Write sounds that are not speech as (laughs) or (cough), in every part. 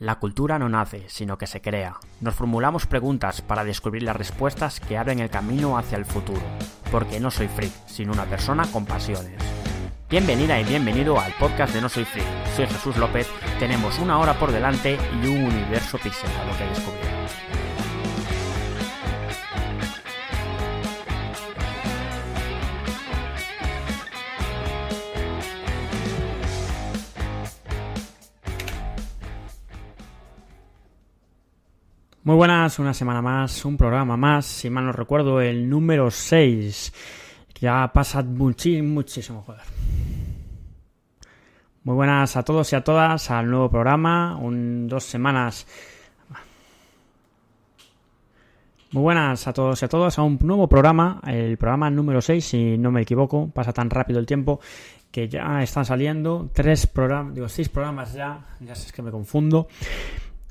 La cultura no nace, sino que se crea. Nos formulamos preguntas para descubrir las respuestas que abren el camino hacia el futuro. Porque no soy freak, sino una persona con pasiones. Bienvenida y bienvenido al podcast de No Soy Freak. Soy Jesús López, tenemos una hora por delante y un universo pixelado que descubrir. Muy buenas, una semana más, un programa más, si mal no recuerdo, el número 6. Ya pasa muchísimo, muchísimo, joder. Muy buenas a todos y a todas al nuevo programa, un, dos semanas. Muy buenas a todos y a todas a un nuevo programa, el programa número 6, si no me equivoco, pasa tan rápido el tiempo que ya están saliendo tres programas, digo, seis programas ya, ya sé que me confundo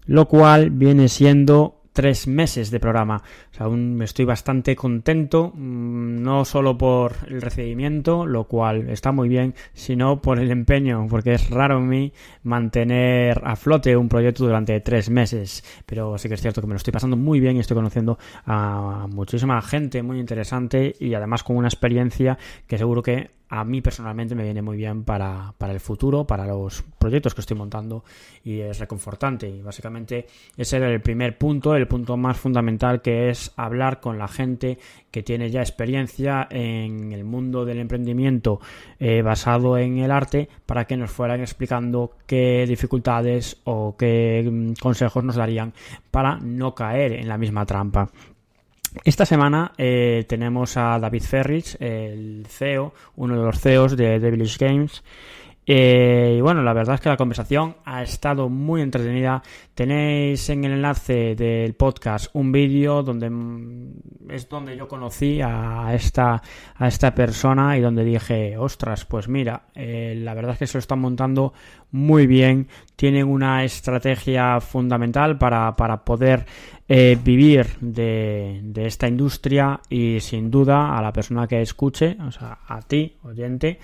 lo cual viene siendo tres meses de programa. O sea, aún estoy bastante contento, mm, no solo por el recibimiento, lo cual está muy bien, sino por el empeño, porque es raro en mí mantener a flote un proyecto durante tres meses. Pero sí que es cierto que me lo estoy pasando muy bien y estoy conociendo a muchísima gente muy interesante y además con una experiencia que seguro que a mí personalmente me viene muy bien para, para, el futuro, para los proyectos que estoy montando y es reconfortante. Y básicamente ese era el primer punto, el punto más fundamental que es hablar con la gente que tiene ya experiencia en el mundo del emprendimiento eh, basado en el arte para que nos fueran explicando qué dificultades o qué mm, consejos nos darían para no caer en la misma trampa. Esta semana eh, tenemos a David Ferrich, el CEO, uno de los CEOs de Devilish Games. Eh, y bueno, la verdad es que la conversación ha estado muy entretenida. Tenéis en el enlace del podcast un vídeo donde mm, es donde yo conocí a esta, a esta persona y donde dije, ostras, pues mira, eh, la verdad es que se lo están montando muy bien. Tienen una estrategia fundamental para, para poder eh, vivir de, de, esta industria y sin duda a la persona que escuche, o sea, a ti, oyente,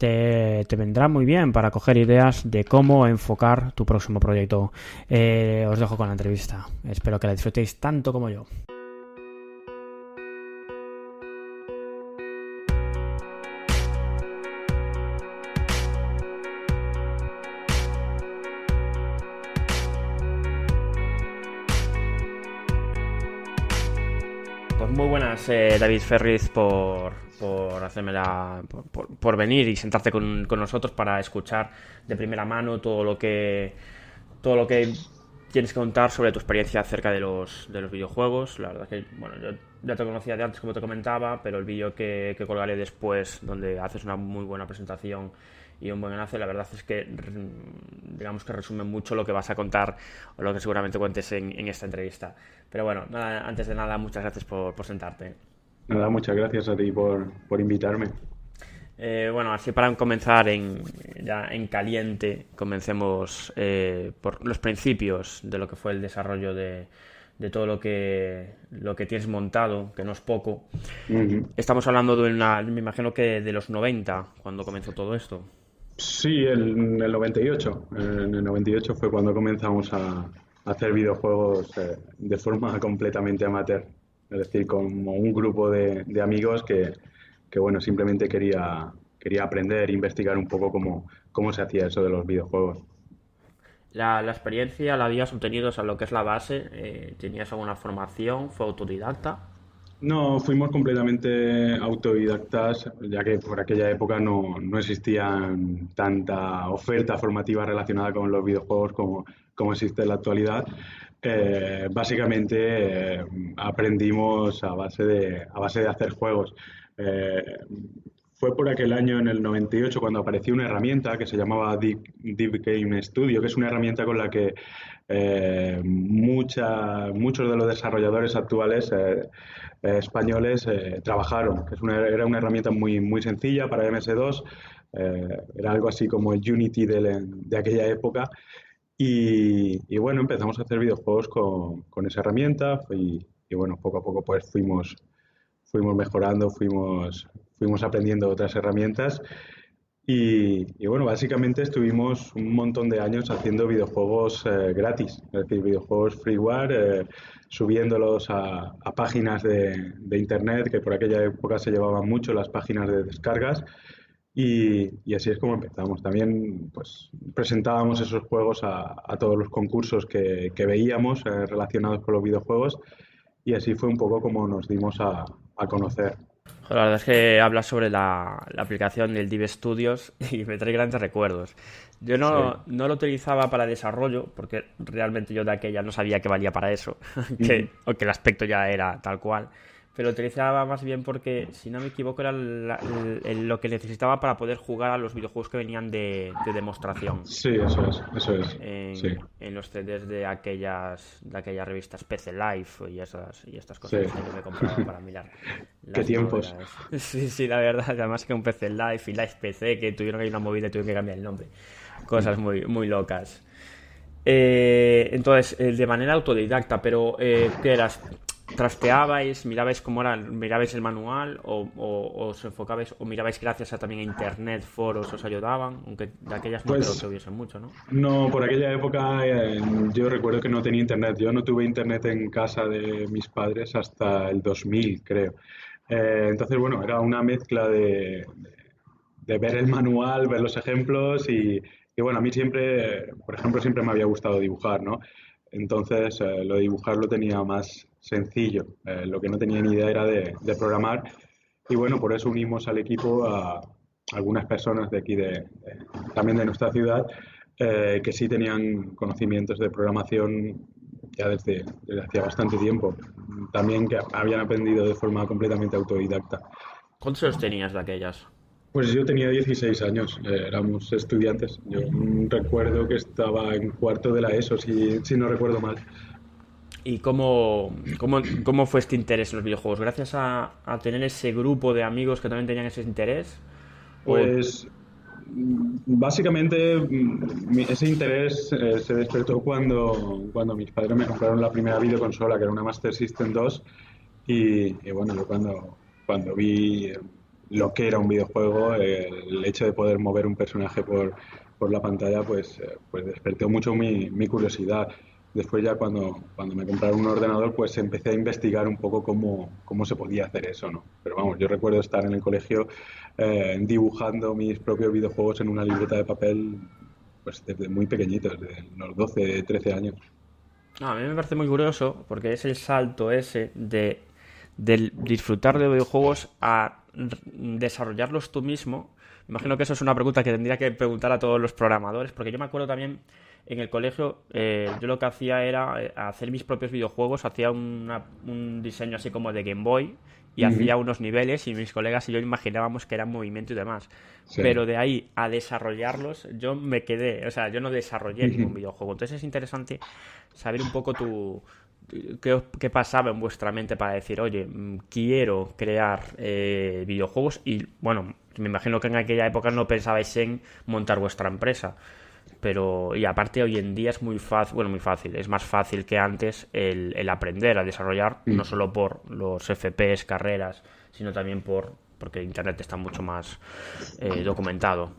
te, vendrá muy bien para coger ideas de cómo enfocar tu próximo proyecto. Eh, os dejo con la entrevista. Espero que la disfrutéis tanto como yo. Eh, David Ferriz, por, por hacerme la, por, venir y sentarte con, nosotros para escuchar de primera mano todo lo que todo lo que tienes que contar sobre tu experiencia acerca de los, de los videojuegos. La verdad es que, bueno, yo ya te conocía de antes, como te comentaba, pero el vídeo que, que colgaré después, donde haces una muy buena presentación y un buen enlace, la verdad es que digamos que resume mucho lo que vas a contar o lo que seguramente cuentes en, esta entrevista. Pero bueno, antes de nada, muchas gracias por, sentarte. Nada, muchas gracias a ti por, invitarme. Eh, bueno, así para comenzar en, ya en caliente, comencemos eh, por los principios de lo que fue el desarrollo de, todo lo que, lo que tienes montado, que no es poco. Estamos hablando de una, me imagino que de los 90, cuando comenzó todo esto. Sí, en el 98. En el 98 fue cuando comenzamos a, hacer videojuegos eh, de forma completamente amateur. Es decir, como un grupo de, amigos que, bueno, simplemente quería, quería aprender, investigar un poco cómo, cómo se hacía eso de los videojuegos. La, experiencia la habías obtenido, o lo que es la base, eh, ¿tenías alguna formación? ¿Fue autodidacta? No, fuimos completamente autodidactas, ya que por aquella época no, no existía tanta oferta formativa relacionada con los videojuegos como, como existe en la actualidad. Eh, básicamente eh, aprendimos a base, de, a base de hacer juegos. Eh, fue por aquel año, en el 98, cuando apareció una herramienta que se llamaba Deep, Deep Game Studio, que es una herramienta con la que mucha, muchos de los desarrolladores actuales españoles eh, trabajaron, es era una herramienta muy, muy sencilla para MS2, eh, era algo así como el Unity de, de aquella época. Y, y, bueno, empezamos a hacer videojuegos con, con esa herramienta y, y, bueno, poco a poco pues fuimos, fuimos mejorando, fuimos, fuimos aprendiendo otras herramientas Y, bueno, básicamente estuvimos un montón de años haciendo videojuegos eh, gratis, es decir, videojuegos freeware, eh, subiéndolos a, páginas de, internet, que por aquella época se llevaban mucho las páginas de descargas. Y, así es como empezamos. También pues, presentábamos esos juegos a, todos los concursos que, veíamos eh, relacionados con los videojuegos y así fue un poco como nos dimos a conocer. La verdad es que hablas sobre la, aplicación del Div Studios (laughs) y me trae grandes recuerdos. Yo no, no, lo utilizaba para desarrollo, porque realmente yo de aquella no sabía que valía para eso, (laughs) que, o que el aspecto ya era tal cual pero lo utilizaba más bien porque, si no me equivoco, era lo que necesitaba para poder jugar a los videojuegos que venían de, demostración. Sí, eso es, eso es. En, los CDs de aquellas, de aquellas revistas PC Life y esas, y estas cosas que yo me compraba para mirar. (laughs) ¿Qué tiempos? (laughs) Sí, sí, la verdad. Además que un PC Life y Life PC que tuvieron ahí una movida y tuvieron que cambiar el nombre. Cosas muy, muy locas. Eh, entonces, eh, de manera autodidacta, pero eh, ¿qué eras? Trasteabais, mirabais cómo era, mirabais el manual o, os enfocabais o mirabais gracias a también a internet, foros os ayudaban, aunque de aquellas no creo pues que hubiesen mucho, ¿no? No, por aquella época eh, yo recuerdo que no tenía internet. Yo no tuve internet en casa de mis padres hasta el 2000, creo. Eh, entonces, bueno, era una mezcla de, de, ver el manual, ver los ejemplos y, y, bueno, a mí siempre, por ejemplo, siempre me había gustado dibujar, ¿no? Entonces, eh, lo de dibujar lo tenía más sencillo. Eh, lo que no tenía ni idea era de, programar. Y bueno, por eso unimos al equipo a algunas personas de aquí, de, también de nuestra ciudad, eh, que sí tenían conocimientos de programación ya desde, desde hacía bastante tiempo. También que habían aprendido de forma completamente autodidacta. ¿Cuántos tenías de aquellas? Pues yo tenía 16 años, eh, éramos estudiantes. Yo recuerdo que estaba en cuarto de la ESO, si, si no recuerdo mal. ¿Y cómo, cómo, cómo, fue este interés en los videojuegos? ¿Gracias a, tener ese grupo de amigos que también tenían ese interés? Pues básicamente mm, ese interés eh, se despertó cuando, cuando mis padres me compraron la primera videoconsola, que era una Master System 2. Y, y bueno, yo cuando, cuando vi lo que era un videojuego, el hecho de poder mover un personaje por, por la pantalla, pues, eh, pues despertó mucho mi, mi, curiosidad. Después ya cuando, cuando me compraron un ordenador, pues empecé a investigar un poco cómo, cómo se podía hacer eso, ¿no? Pero vamos, yo recuerdo estar en el colegio eh, dibujando mis propios videojuegos en una libreta de papel, pues desde muy pequeñito, desde los 12, 13 años. a mí me parece muy curioso porque es el salto ese de del disfrutar de videojuegos a desarrollarlos tú mismo. Me imagino que eso es una pregunta que tendría que preguntar a todos los programadores, porque yo me acuerdo también en el colegio, eh, yo lo que hacía era eh, hacer mis propios videojuegos, hacía un diseño así como de Game Boy y hacía unos niveles y mis colegas y yo imaginábamos que eran movimiento y demás. Pero de ahí a desarrollarlos, yo me quedé, o sea, yo no desarrollé ningún videojuego. Entonces es interesante saber un poco tu, qué, pasaba en vuestra mente para decir, oye, mm, quiero crear eh, videojuegos y, bueno, me imagino que en aquella época no pensabais en montar vuestra empresa. Pero, y aparte hoy en día es muy fácil, bueno, muy fácil, es más fácil que antes el, el aprender a desarrollar, no solo por los FPS, carreras, sino también por, porque Internet está mucho más eh, documentado.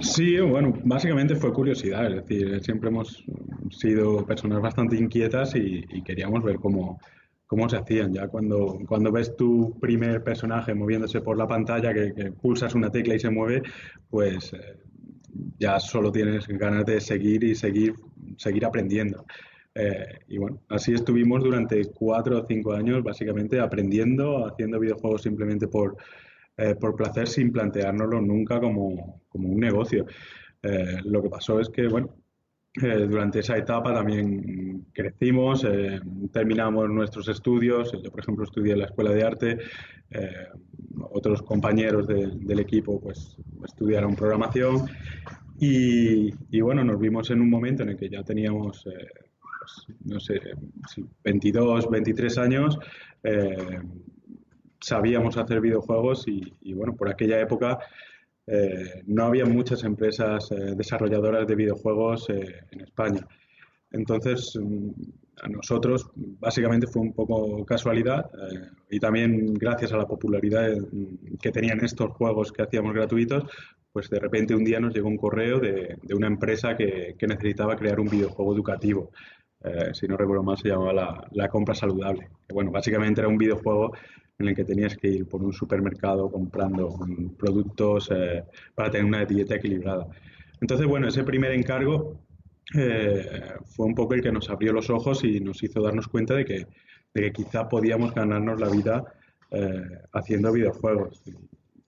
Sí, bueno, básicamente fue curiosidad, es decir, siempre hemos sido personas bastante inquietas y, queríamos ver cómo, cómo se hacían. Ya cuando, cuando ves tu primer personaje moviéndose por la pantalla, que, pulsas una tecla y se mueve, pues eh, ya solo tienes ganas de seguir y seguir, seguir aprendiendo. Eh, y bueno, así estuvimos durante cuatro o cinco años básicamente aprendiendo, haciendo videojuegos simplemente por, eh, por placer sin planteárnoslo nunca como, como un negocio. Eh, lo que pasó es que, bueno, durante esa etapa también crecimos, terminamos nuestros estudios, yo por ejemplo estudié en la Escuela de Arte, otros compañeros del equipo pues estudiaron programación. Y, y, bueno, nos vimos en un momento en el que ya teníamos pues, no sé, 22, 23 años, eh, sabíamos hacer videojuegos y, bueno, por aquella época eh, no había muchas empresas eh, desarrolladoras de videojuegos en España. Entonces, mm, a nosotros básicamente fue un poco casualidad y también gracias a la popularidad que tenían estos juegos que hacíamos gratuitos, pues de repente un día nos llegó un correo de, una empresa que, necesitaba crear un videojuego educativo. Eh, si no recuerdo mal, se llamaba la, compra saludable. bueno, básicamente era un videojuego en el que tenías que ir por un supermercado comprando productos eh, para tener una dieta equilibrada. Entonces, bueno, ese primer encargo eh, fue un poco el que nos abrió los ojos y nos hizo darnos cuenta de que, de que quizá podíamos ganarnos la vida haciendo videojuegos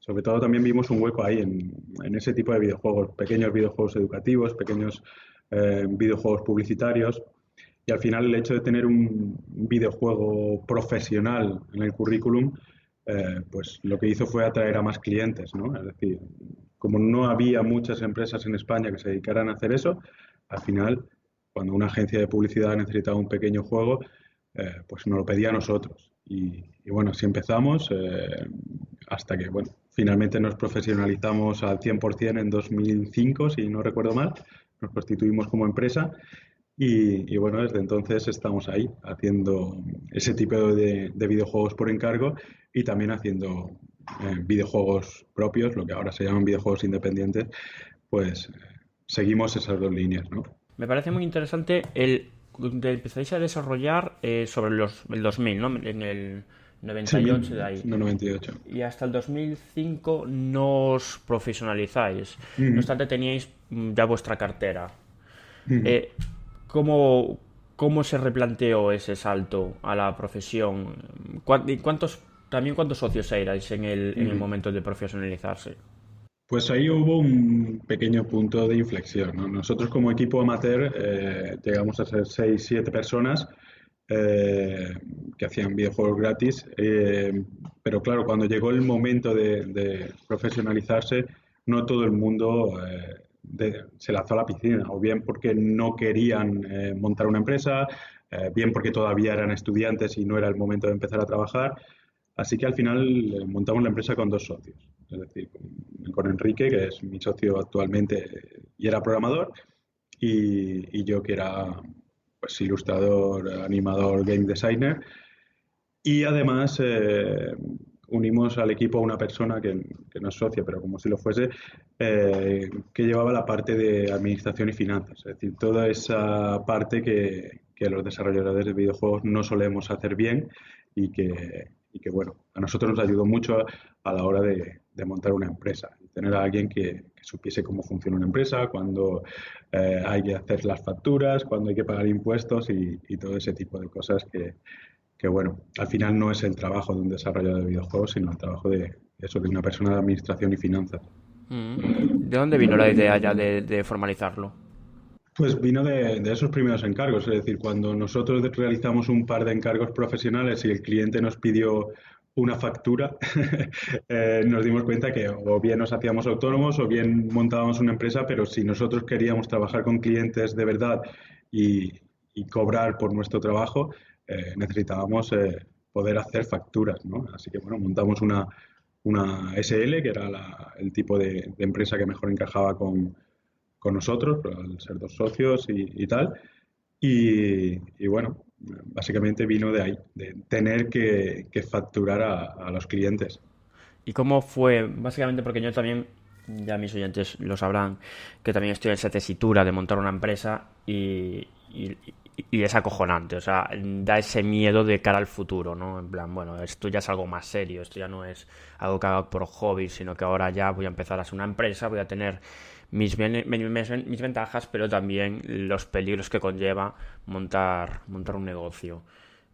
sobre todo también vimos un hueco ahí en, ese tipo de videojuegos, pequeños videojuegos educativos, pequeños eh, videojuegos publicitarios. Y al final el hecho de tener un videojuego profesional en el currículum, eh, pues lo que hizo fue atraer a más clientes, ¿no? Es decir, como no había muchas empresas en España que se dedicaran a hacer eso, al final, cuando una agencia de publicidad necesitaba un pequeño juego, eh, pues nos lo pedía a nosotros. Y, bueno, así empezamos hasta que, bueno, Finalmente nos profesionalizamos al 100% en 2005, si no recuerdo mal. Nos constituimos como empresa y, bueno, desde entonces estamos ahí haciendo ese tipo de, videojuegos por encargo y también haciendo eh, videojuegos propios, lo que ahora se llaman videojuegos independientes, pues seguimos esas dos líneas, ¿no? Me parece muy interesante el de empezáis a desarrollar eh, sobre los, el 2000, ¿no? En el 98 de ahí. No 98. Y hasta el 2005 no os profesionalizáis. No obstante, teníais ya vuestra cartera. ¿Cómo, se replanteó ese salto a la profesión? ¿Cuántos, también cuántos socios erais en el, en el momento de profesionalizarse? Pues ahí hubo un pequeño punto de inflexión. Nosotros como equipo amateur eh, llegamos a ser 6, 7 personas eh, que hacían videojuegos gratis, eh, pero claro, cuando llegó el momento de, profesionalizarse, no todo el mundo eh, se lanzó a la piscina, o bien porque no querían montar una empresa, bien porque todavía eran estudiantes y no era el momento de empezar a trabajar. Así que al final montamos la empresa con dos socios, es decir, con, Enrique, que es mi socio actualmente y era programador, y, y yo que era pues, ilustrador, animador, game designer. Y además eh, unimos al equipo a una persona que, no es socia, pero como si lo fuese, eh, que llevaba la parte de administración y finanzas. Es decir, toda esa parte que, que los desarrolladores de videojuegos no solemos hacer bien y que, que, bueno, a nosotros nos ayudó mucho a, la hora de, de, montar una empresa. Tener a alguien que, supiese cómo funciona una empresa, cuándo eh, hay que hacer las facturas, cuándo hay que pagar impuestos y, todo ese tipo de cosas que, que, bueno, al final no es el trabajo de un desarrollador de videojuegos, sino el trabajo de eso, de una persona de administración y finanzas. Mm. ¿De dónde vino la idea ya de, formalizarlo? Pues vino de, de, esos primeros encargos, es decir, cuando nosotros realizamos un par de encargos profesionales y el cliente nos pidió una factura, (laughs) eh, nos dimos cuenta que o bien nos hacíamos autónomos o bien montábamos una empresa, pero si nosotros queríamos trabajar con clientes de verdad y, cobrar por nuestro trabajo, eh, necesitábamos eh, poder hacer facturas, ¿no? Así que bueno, montamos una, una SL, que era el tipo de, empresa que mejor encajaba con, con nosotros, al ser dos socios y, tal. Y, y, bueno, básicamente vino de ahí, de tener que, facturar a, los clientes. ¿Y cómo fue? Básicamente porque yo también, ya mis oyentes lo sabrán, que también estoy en esa tesitura de montar una empresa y, es acojonante, o sea, da ese miedo de cara al futuro, ¿no? En plan, bueno, esto ya es algo más serio, esto ya no es algo que hago por hobby, sino que ahora ya voy a empezar a ser una empresa, voy a tener mis, mis, ventajas, pero también los peligros que conlleva montar, montar un negocio.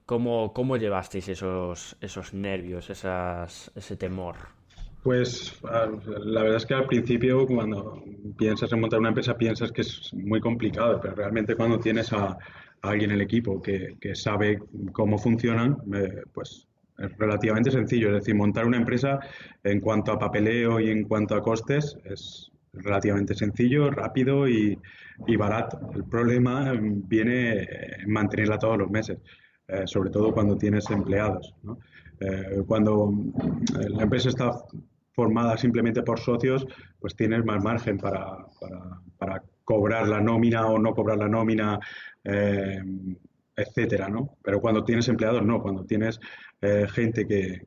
¿Cómo, cómo llevasteis esos, esos nervios, esas, ese temor? Pues la verdad es que al principio cuando piensas en montar una empresa piensas que es muy complicado, pero realmente cuando tienes a, alguien en el equipo que, que sabe cómo funcionan, eh, pues es relativamente sencillo. Es decir, montar una empresa en cuanto a papeleo y en cuanto a costes es, relativamente sencillo, rápido y, barato. El problema viene en mantenerla todos los meses, eh, sobre todo cuando tienes empleados. Eh, cuando eh, la empresa está formada simplemente por socios, pues tienes más margen para, para, cobrar la nómina o no cobrar la nómina, etcétera, ¿no? Pero cuando tienes empleados, no. Cuando tienes gente que,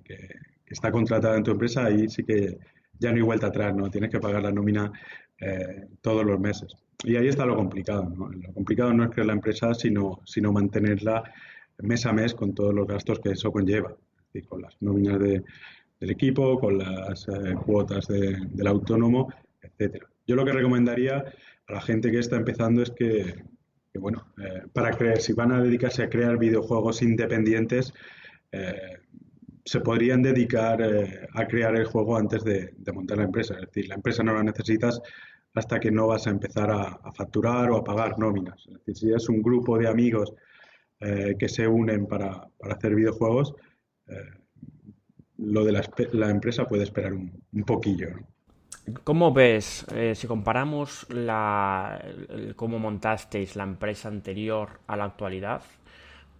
está contratada en tu empresa, ahí sí que ya no hay vuelta atrás, ¿no? Tienes que pagar la nómina eh, todos los meses. Y ahí está lo complicado, ¿no? Lo complicado no es crear la empresa, sino, sino mantenerla mes a mes con todos los gastos que eso conlleva, con las nóminas de, del equipo, con las eh, cuotas del autónomo, etcétera. Yo lo que recomendaría a la gente que está empezando es que, bueno, eh, para creer, si van a dedicarse a crear videojuegos independientes, eh, se podrían dedicar a crear el juego antes de, montar la empresa. Es decir, la empresa no la necesitas hasta que no vas a empezar a, facturar o a pagar nóminas. Es decir, si es un grupo de amigos que se unen para, para hacer videojuegos, lo de la, empresa puede esperar un, poquillo. ¿Cómo ves, eh, si comparamos la, cómo montasteis la empresa anterior a la actualidad,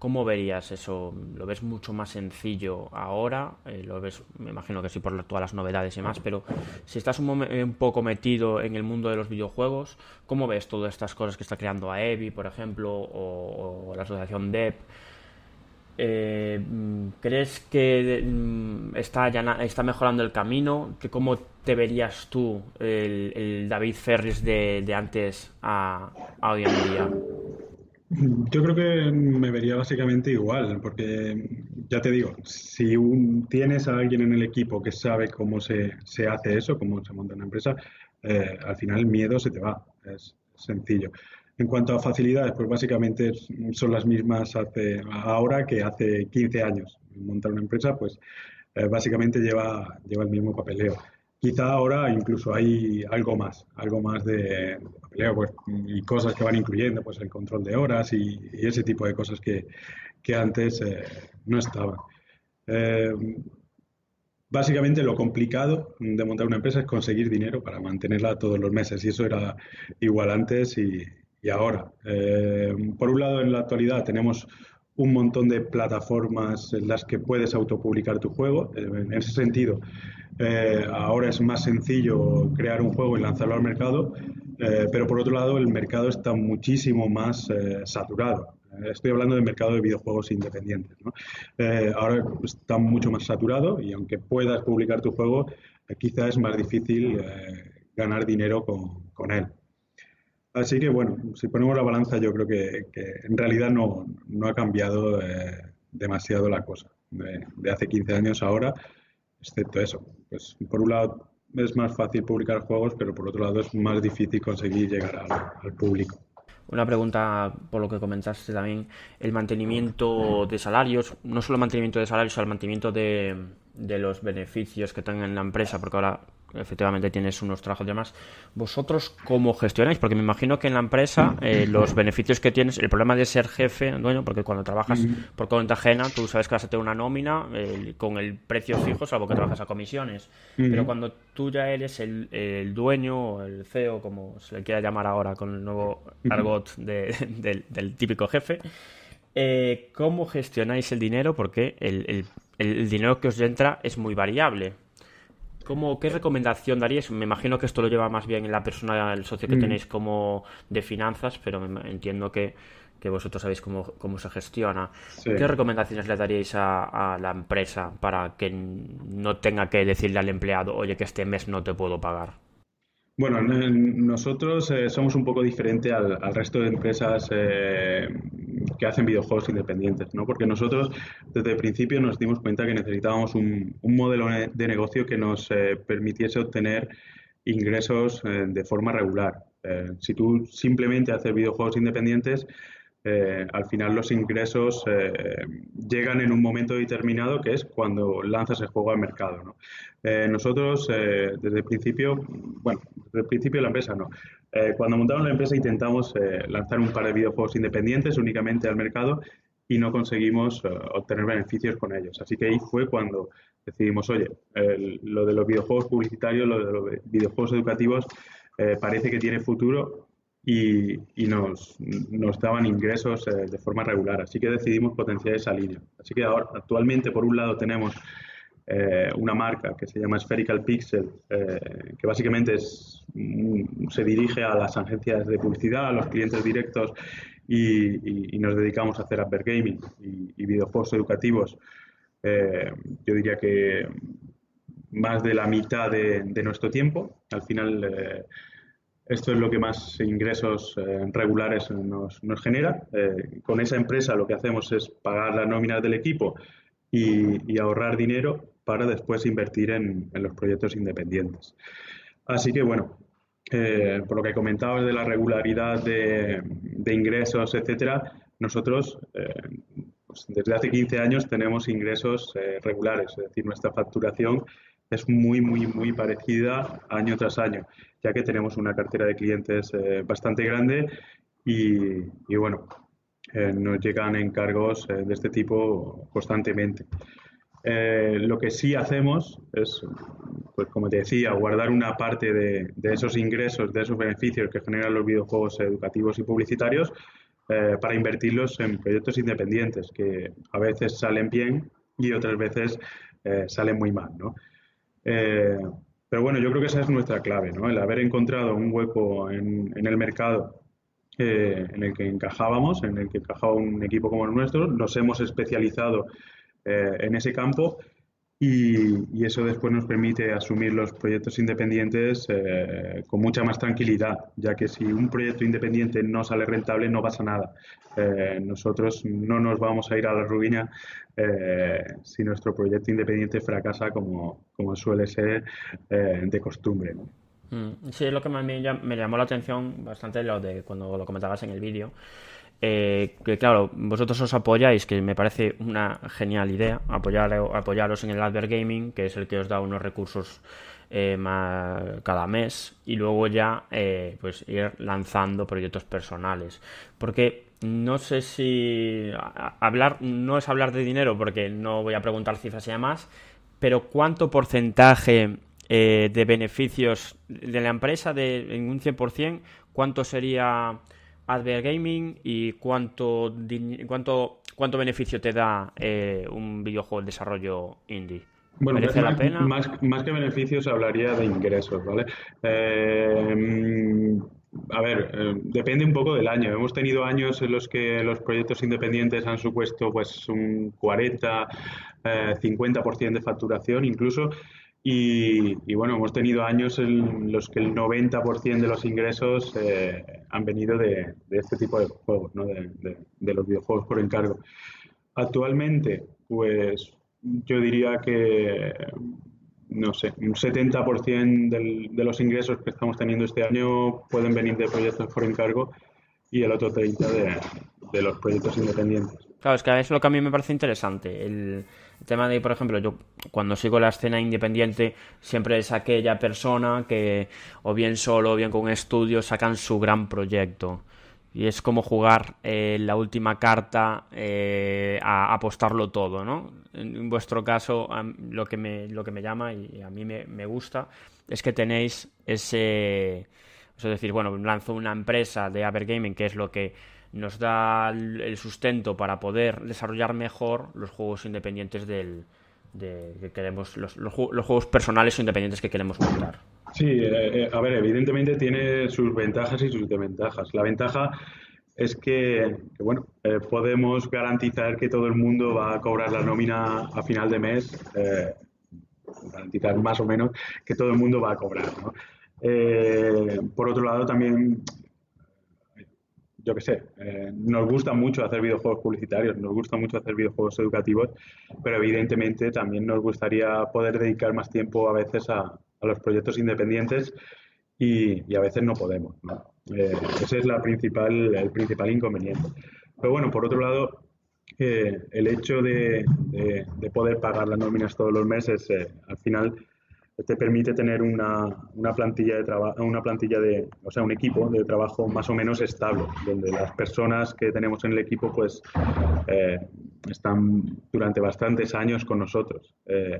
¿cómo verías eso? ¿Lo ves mucho más sencillo ahora? Eh, lo ves, me imagino que sí por todas las novedades y más, pero si estás un, poco metido en el mundo de los videojuegos, ¿cómo ves todas estas cosas que está creando AEVI, por ejemplo, o, la asociación DEP? Eh, ¿Crees que mm, está, está mejorando el camino? ¿Cómo te verías tú, el, David Ferris de, antes a, hoy en día? Yo creo que me vería básicamente igual, porque ya te digo, si tienes a alguien en el equipo que sabe cómo se, hace eso, cómo se monta una empresa, eh, al final el miedo se te va, es sencillo. En cuanto a facilidades, pues básicamente son las mismas hace, ahora que hace 15 años. Montar una empresa, pues eh, básicamente lleva, lleva el mismo papeleo. Quizá ahora incluso hay algo más, algo más de, papeleo pues, y cosas que van incluyendo, pues el control de horas y, ese tipo de cosas que, que antes eh, no estaban. Eh, básicamente lo complicado de montar una empresa es conseguir dinero para mantenerla todos los meses y eso era igual antes y, y ahora. Eh, por un lado, en la actualidad tenemos un montón de plataformas en las que puedes autopublicar tu juego. Eh, en ese sentido, eh, ahora es más sencillo crear un juego y lanzarlo al mercado, pero por otro lado, el mercado está muchísimo más saturado. Estoy hablando del mercado de videojuegos independientes. ahora está mucho más saturado y aunque puedas publicar tu juego, quizá es más difícil ganar dinero con él. Así que bueno, si ponemos la balanza, yo creo que, en realidad no, ha cambiado eh, demasiado la cosa de, hace 15 años ahora, excepto eso. Pues por un lado es más fácil publicar juegos, pero por otro lado es más difícil conseguir llegar al, público. Una pregunta por lo que comentaste también, el mantenimiento de salarios, no solo mantenimiento de salarios, sino el mantenimiento de, de los beneficios que tenga la empresa, porque ahora efectivamente tienes unos trabajos y demás. ¿Vosotros cómo gestionáis? Porque me imagino que en la empresa eh, los beneficios que tienes, el problema de ser jefe, dueño, porque cuando trabajas por cuenta ajena, tú sabes que vas a tener una nómina con el precio fijo, salvo que trabajas a comisiones. Pero cuando tú ya eres el, dueño o el CEO, como se le quiera llamar ahora con el nuevo argot (laughs) del, típico jefe, eh, ¿cómo gestionáis el dinero? Porque el, el dinero que os entra es muy variable. ¿Cómo, ¿Qué recomendación darías? Me imagino que esto lo lleva más bien en la persona, el socio que mm. tenéis como de finanzas, pero entiendo que, vosotros sabéis cómo, cómo se gestiona. ¿Qué recomendaciones le daríais a, la empresa para que no tenga que decirle al empleado, oye, que este mes no te puedo pagar? Bueno, nosotros eh, somos un poco diferente al, resto de empresas eh, que hacen videojuegos independientes, ¿no? Porque nosotros desde el principio nos dimos cuenta que necesitábamos un, modelo de negocio que nos eh, permitiese obtener ingresos eh, de forma regular. Si tú simplemente haces videojuegos independientes, al final los ingresos llegan en un momento determinado que es cuando lanzas el juego al mercado. ¿no? nosotros desde el principio, bueno, desde el principio de la empresa no, eh, cuando montamos la empresa intentamos eh, lanzar un par de videojuegos independientes únicamente al mercado y no conseguimos eh, obtener beneficios con ellos. Así que ahí fue cuando decidimos, oye, lo de los videojuegos publicitarios, lo de los videojuegos educativos parece que tiene futuro y, nos, nos, daban ingresos de forma regular. Así que decidimos potenciar esa línea. Así que ahora, actualmente, por un lado, tenemos eh, una marca que se llama Spherical Pixel, eh, que básicamente es, se dirige a las agencias de publicidad, a los clientes directos y, nos dedicamos a hacer advergaming y, y videojuegos educativos. Eh, yo diría que más de la mitad de, nuestro tiempo. Al final, esto es lo que más ingresos regulares nos, genera. con esa empresa lo que hacemos es pagar las nóminas del equipo y, ahorrar dinero para después invertir en, los proyectos independientes. Así que bueno, por lo que comentabas de la regularidad de, ingresos, etcétera, nosotros pues, desde hace 15 años tenemos ingresos eh, regulares, es decir, nuestra facturación es muy, muy, muy parecida año tras año, ya que tenemos una cartera de clientes eh, bastante grande y, bueno, eh, nos llegan encargos de este tipo constantemente. lo que sí hacemos es, pues como te decía, guardar una parte de, de esos ingresos, de esos beneficios que generan los videojuegos educativos y publicitarios, eh, para invertirlos en proyectos independientes que a veces salen bien y otras veces eh, salen muy mal. ¿no? Eh, pero bueno, yo creo que esa es nuestra clave, ¿no? el haber encontrado un hueco en, en el mercado en el que encajábamos, en el que encajaba un equipo como el nuestro, nos hemos especializado en ese campo y, eso después nos permite asumir los proyectos independientes eh, con mucha más tranquilidad, ya que si un proyecto independiente no sale rentable no pasa nada. Eh, nosotros no nos vamos a ir a la ruina eh, si nuestro proyecto independiente fracasa como, como suele ser de costumbre. Mm, sí, es lo que me, me llamó la atención bastante lo de cuando lo comentabas en el vídeo eh, que claro, vosotros os apoyáis, que me parece una genial idea, apoyar, apoyaros en el Adver Gaming, que es el que os da unos recursos eh, cada mes, y luego ya eh, pues ir lanzando proyectos personales. Porque no sé si hablar, no es hablar de dinero, porque no voy a preguntar cifras y demás, pero cuánto porcentaje de beneficios de la empresa de, en un 100%, cuánto sería Adver Gaming y cuánto, cuánto, cuánto beneficio te da eh, un videojuego de desarrollo indie. Bueno, ¿Merece más, la pena? Más, que beneficios hablaría de ingresos, ¿vale? Eh, a ver, eh, depende un poco del año. Hemos tenido años en los que los proyectos independientes han supuesto pues un 40, 50% de facturación incluso. Y, bueno, hemos tenido años en los que el 90% de los ingresos eh, han venido de, este tipo de juegos, ¿no? de, los videojuegos por encargo. Actualmente, pues yo diría que, no sé, un 70% de los ingresos que estamos teniendo este año pueden venir de proyectos por encargo y el otro 30% de, los proyectos independientes. Claro, es que es lo que a mí me parece interesante. El, tema de, por ejemplo, yo cuando sigo la escena independiente, siempre es aquella persona que, o bien solo, o bien con un estudio, sacan su gran proyecto. Y es como jugar eh, la última carta eh, a apostarlo todo, ¿no? En, vuestro caso, lo, que me, lo que me llama y a mí me, me gusta es que tenéis ese... Es decir, bueno, lanzo una empresa de Avergaming, que es lo que nos da el sustento para poder desarrollar mejor los juegos independientes del, de, que queremos, los, los, juegos personales o independientes que queremos montar. Sí, eh, eh, a ver, evidentemente tiene sus ventajas y sus desventajas. La ventaja es que, bueno, eh, podemos garantizar que todo el mundo va a cobrar la nómina a final de mes, garantizar más o menos que todo el mundo va a cobrar. por otro lado, también yo qué sé, eh, nos gusta mucho hacer videojuegos publicitarios, nos gusta mucho hacer videojuegos educativos, pero evidentemente también nos gustaría poder dedicar más tiempo a veces a, los proyectos independientes y, a veces no podemos. Eh, ese es la principal, el principal inconveniente. Pero bueno, por otro lado, eh, el hecho de, de, poder pagar las nóminas todos los meses, al final te permite tener una, una plantilla de trabajo, una plantilla de, o sea, un equipo de trabajo más o menos estable, donde las personas que tenemos en el equipo, pues, eh, están durante bastantes años con nosotros. Eh,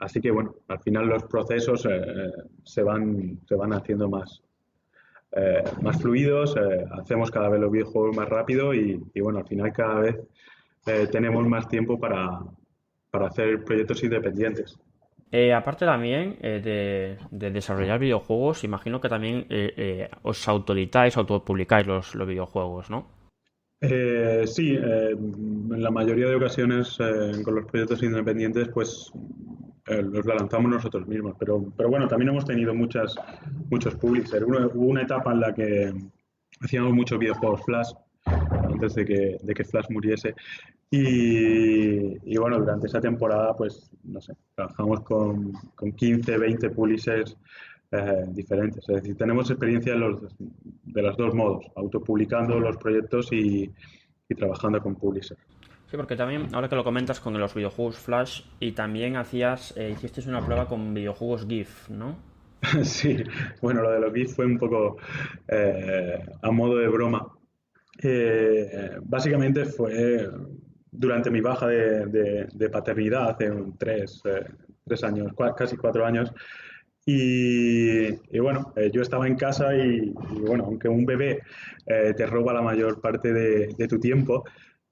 así que, bueno, al final los procesos eh, se, van, se van haciendo más, más fluidos, hacemos cada vez los videojuegos más rápido y, y bueno, al final cada vez tenemos más tiempo para, para hacer proyectos independientes. Eh, aparte también eh, de, desarrollar videojuegos, imagino que también eh, os autoeditáis, autopublicáis los, los videojuegos, ¿no? sí, en la mayoría de ocasiones con los proyectos independientes, pues los lanzamos nosotros mismos. Pero, pero bueno, también hemos tenido muchas, muchos publishers. hubo una etapa en la que hacíamos muchos videojuegos Flash antes de que, de que Flash muriese. Y, bueno, durante esa temporada, pues, no sé, trabajamos con, con 15, 20 publishers eh, diferentes. Es decir, tenemos experiencia de los, de los dos modos, autopublicando los proyectos y, y trabajando con publishers. Sí, porque también, ahora que lo comentas con los videojuegos Flash, y también hacías, eh, hiciste una prueba con videojuegos GIF, ¿no? (laughs) sí, bueno, lo de los GIF fue un poco eh, a modo de broma. Eh, básicamente fue durante mi baja de, paternidad, hace un tres, tres años, casi cuatro años, y, bueno, yo estaba en casa y, bueno, aunque un bebé te roba la mayor parte de, tu tiempo,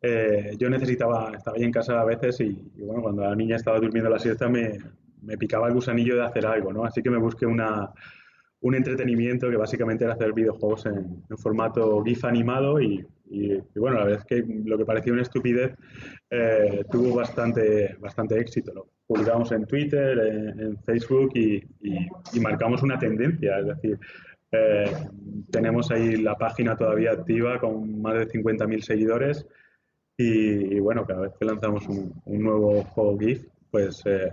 eh, yo necesitaba, estaba ahí en casa a veces y, bueno, cuando la niña estaba durmiendo la siesta me, me, picaba el gusanillo de hacer algo, ¿no? Así que me busqué una, un entretenimiento que básicamente era hacer videojuegos en, formato GIF animado y, bueno, la verdad es que lo que parecía una estupidez eh, tuvo bastante, bastante éxito. Lo publicamos en Twitter, en, Facebook y, marcamos una tendencia, es decir, eh, tenemos ahí la página todavía activa con más de 50.000 seguidores y, bueno, cada vez que lanzamos un, nuevo juego GIF, pues eh,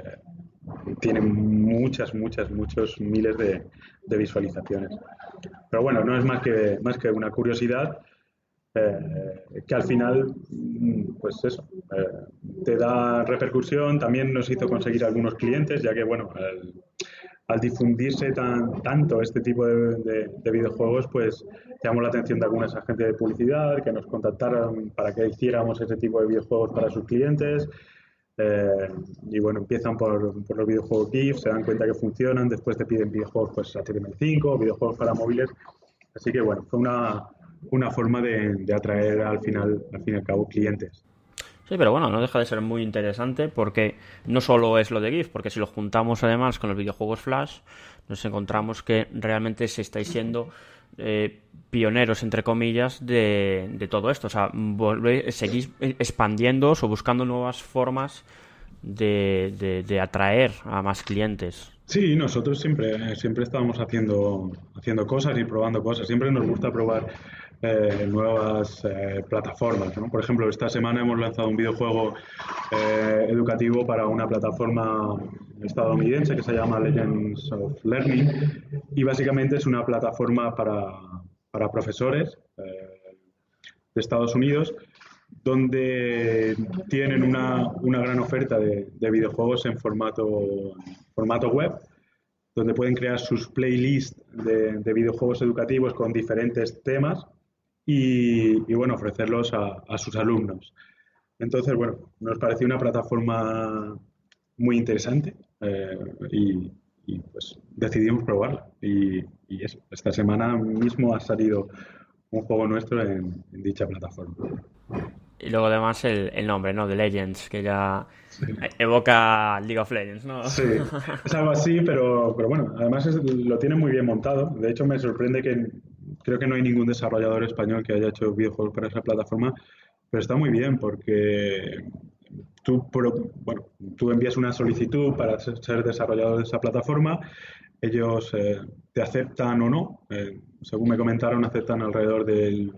tiene muchas, muchas, muchos miles de, visualizaciones. Pero bueno, no es más que, más que una curiosidad eh, que al final, mm, pues eso, eh, te da repercusión. También nos hizo conseguir algunos clientes, ya que, bueno, al difundirse tan, tanto este tipo de, videojuegos, pues llamó la atención de algunas agentes de publicidad que nos contactaron para que hiciéramos ese tipo de videojuegos para sus clientes. Eh, y bueno, empiezan por, los videojuegos GIF, se dan cuenta que funcionan, después te piden videojuegos pues, HTML5, videojuegos para móviles. Así que bueno, fue una, una forma de, atraer al final, al fin y al cabo, clientes. Sí, pero bueno, no deja de ser muy interesante porque no solo es lo de GIF, porque si lo juntamos además con los videojuegos Flash, nos encontramos que realmente se estáis siendo eh, pioneros, entre comillas, de, todo esto. O sea, seguís expandiéndoos o buscando nuevas formas de, de, atraer a más clientes. Sí, nosotros siempre, siempre estamos haciendo, haciendo cosas y probando cosas. Siempre nos gusta probar eh, nuevas eh, plataformas. Por ejemplo, esta semana hemos lanzado un videojuego educativo para una plataforma estadounidense que se llama Legends of Learning y básicamente es una plataforma para, para profesores de Estados Unidos donde tienen una, una gran oferta de, de, videojuegos en formato, formato web, donde pueden crear sus playlists de, de videojuegos educativos con diferentes temas y, bueno, ofrecerlos a, sus alumnos. Entonces, bueno, nos pareció una plataforma muy interesante eh, y, pues decidimos probarla. Y, eso, esta semana mismo ha salido un juego nuestro en, dicha plataforma. Y luego además el, nombre, ¿no? De Legends, que ya evoca League of Legends, ¿no? Sí, es algo así, pero, pero bueno, además lo tiene muy bien montado. De hecho, me sorprende que creo que no hay ningún desarrollador español que haya hecho videojuegos para esa plataforma, pero está muy bien porque tú, bueno, tú envías una solicitud para ser desarrollador de esa plataforma, ellos eh, te aceptan o no, eh, según me comentaron, aceptan alrededor del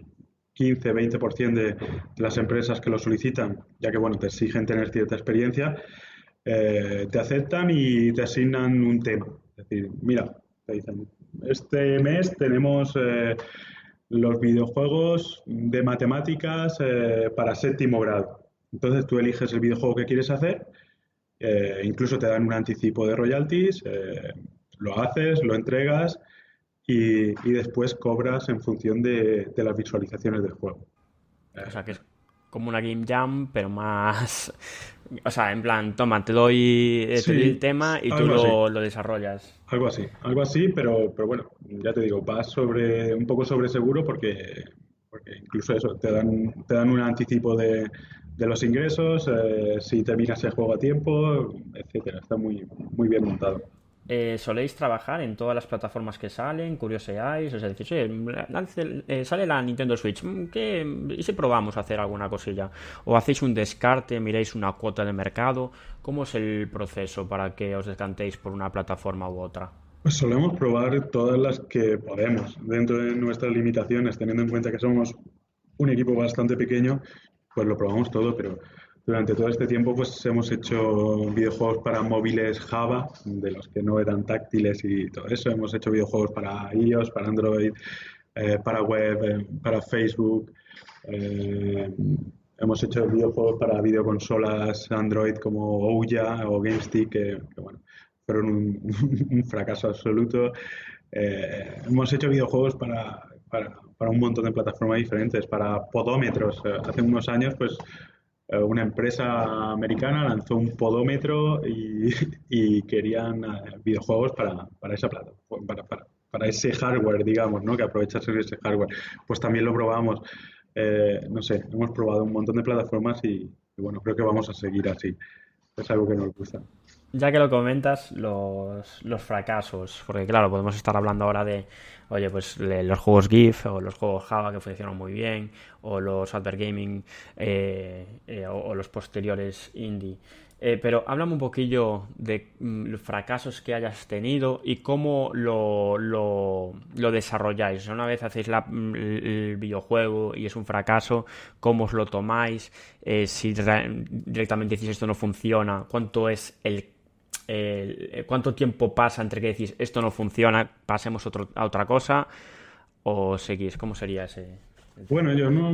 15-20% de, las empresas que lo solicitan, ya que bueno, te exigen tener cierta experiencia, eh, te aceptan y te asignan un tema. Es decir, mira, te dicen, este mes tenemos los videojuegos de matemáticas para séptimo grado. Entonces tú eliges el videojuego que quieres hacer, eh, incluso te dan un anticipo de royalties, lo haces, lo entregas y, después cobras en función de, de, las visualizaciones del juego. O sea, que como una game jam, pero más... (laughs) O sea, en plan, toma, te doy, eh, el tema y tú lo, desarrollas. Algo así, algo así, pero, pero bueno, ya te digo, vas sobre un poco sobre seguro porque, porque incluso eso, te dan, te dan un anticipo de, de los ingresos, eh, si terminas el juego a tiempo, etcétera. Está muy, muy bien montado. eh, soléis trabajar en todas las plataformas que salen, curioseáis, o sea, decís, eh, sale la Nintendo Switch, mm, ¿qué? ¿y si probamos a hacer alguna cosilla? ¿O hacéis un descarte, miráis una cuota de mercado? ¿Cómo es el proceso para que os descantéis por una plataforma u otra? Pues solemos probar todas las que podemos, dentro de nuestras limitaciones, teniendo en cuenta que somos un equipo bastante pequeño, pues lo probamos todo, pero durante todo este tiempo pues hemos hecho videojuegos para móviles Java, de los que no eran táctiles y todo eso. Hemos hecho videojuegos para iOS, para Android, eh, para web, eh, para Facebook. Eh, hemos hecho videojuegos para videoconsolas Android como Ouya o GameStick, que, bueno, fueron un, (laughs) fracaso absoluto. hemos hecho videojuegos para, para, para, un montón de plataformas diferentes, para podómetros. hace unos años, pues eh, una empresa americana lanzó un podómetro y, (laughs) querían eh, videojuegos para, para esa para, ese hardware, digamos, ¿no? que aprovechase ese hardware. Pues también lo probamos. Eh, no sé, hemos probado un montón de plataformas y, bueno, creo que vamos a seguir así. Es algo que nos gusta. Ya que lo comentas, los, los fracasos, porque claro, podemos estar hablando ahora de oye, pues los juegos GIF o los juegos Java que funcionan muy bien, o los Advert Gaming eh, eh, o, los posteriores indie. Eh, pero háblame un poquillo de mm, fracasos que hayas tenido y cómo lo, lo, desarrolláis. Una vez hacéis mm, el videojuego y es un fracaso, ¿cómo os lo tomáis? si directamente decís esto no funciona, ¿cuánto es el eh, cuánto tiempo pasa entre que decís esto no funciona, pasemos a otra cosa o seguís? ¿Cómo sería ese? Bueno, yo no,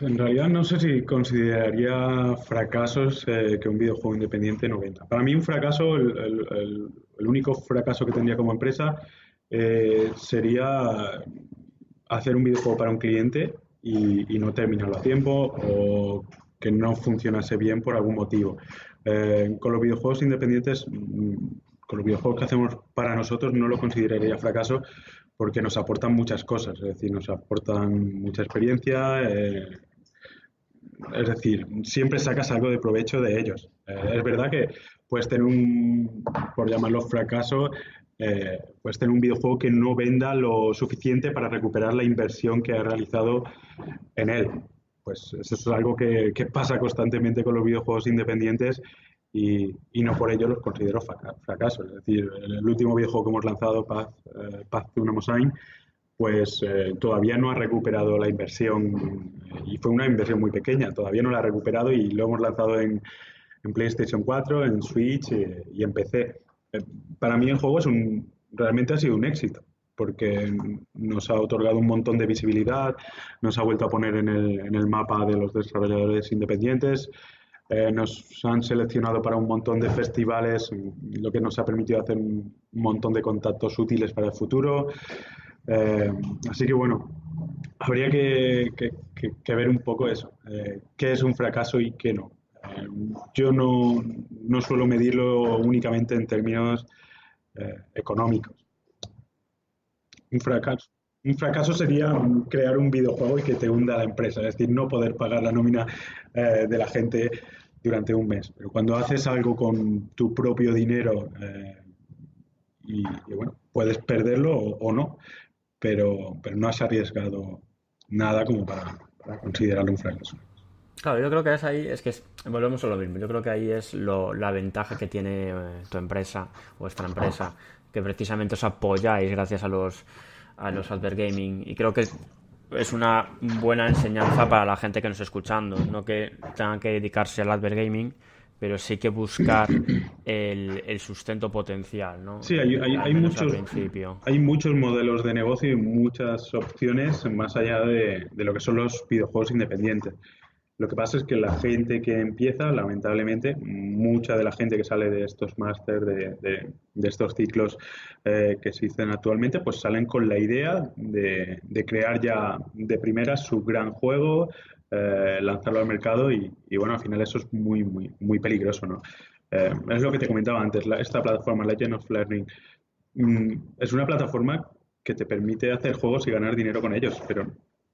en realidad no sé si consideraría fracasos eh, que un videojuego independiente no venda. Para mí un fracaso, el, único fracaso que tendría como empresa eh, sería hacer un videojuego para un cliente y, y no terminarlo a tiempo o que no funcionase bien por algún motivo. Eh, con los videojuegos independientes, mm, con los videojuegos que hacemos para nosotros, no lo consideraría fracaso porque nos aportan muchas cosas, es decir, nos aportan mucha experiencia, eh, es decir, siempre sacas algo de provecho de ellos. Eh, es verdad que puedes tener un, por llamarlo fracaso, puedes tener un videojuego que no venda lo suficiente para recuperar la inversión que has realizado en él pues eso es algo que, pasa constantemente con los videojuegos independientes y, no por ello los considero fracasos. Es decir, el último videojuego que hemos lanzado, Paz, eh, una Mosain, pues eh, todavía no ha recuperado la inversión y fue una inversión muy pequeña, todavía no la ha recuperado y lo hemos lanzado en, PlayStation 4, en Switch eh, y, en PC. para mí el juego es un, realmente ha sido un éxito porque nos ha otorgado un montón de visibilidad, nos ha vuelto a poner en el, en el mapa de los desarrolladores independientes, eh, nos han seleccionado para un montón de festivales, lo que nos ha permitido hacer un montón de contactos útiles para el futuro. Eh, así que bueno, habría que, que, ver un poco eso, eh, qué es un fracaso y qué no. yo no, no, suelo medirlo únicamente en términos económicos un fracaso. Un fracaso sería crear un videojuego y que te hunda la empresa, es decir, no poder pagar la nómina eh, de la gente durante un mes. Pero cuando haces algo con tu propio dinero eh, y, bueno, puedes perderlo o, no, pero, pero no has arriesgado nada como para, considerarlo un fracaso. Claro, yo creo que es ahí, es que volvemos a lo mismo. Yo creo que ahí es la ventaja que tiene eh, tu empresa, vuestra empresa, que precisamente os apoyáis gracias a los, a los Advert Gaming. Y creo que es una buena enseñanza para la gente que nos está escuchando. No que tengan que dedicarse al Advert Gaming, pero sí que buscar el, sustento potencial, ¿no? Sí, hay, hay, muchos, hay muchos modelos de negocio y muchas opciones más allá de, de, lo que son los videojuegos independientes. Lo que pasa es que la gente que empieza, lamentablemente, mucha de la gente que sale de estos máster, de, estos ciclos eh, que existen actualmente, pues salen con la idea de, crear ya de primera su gran juego, eh, lanzarlo al mercado y, bueno, al final eso es muy, muy, muy peligroso, ¿no? Eh, es lo que te comentaba antes, esta plataforma Legend of Learning mm, es una plataforma que te permite hacer juegos y ganar dinero con ellos, pero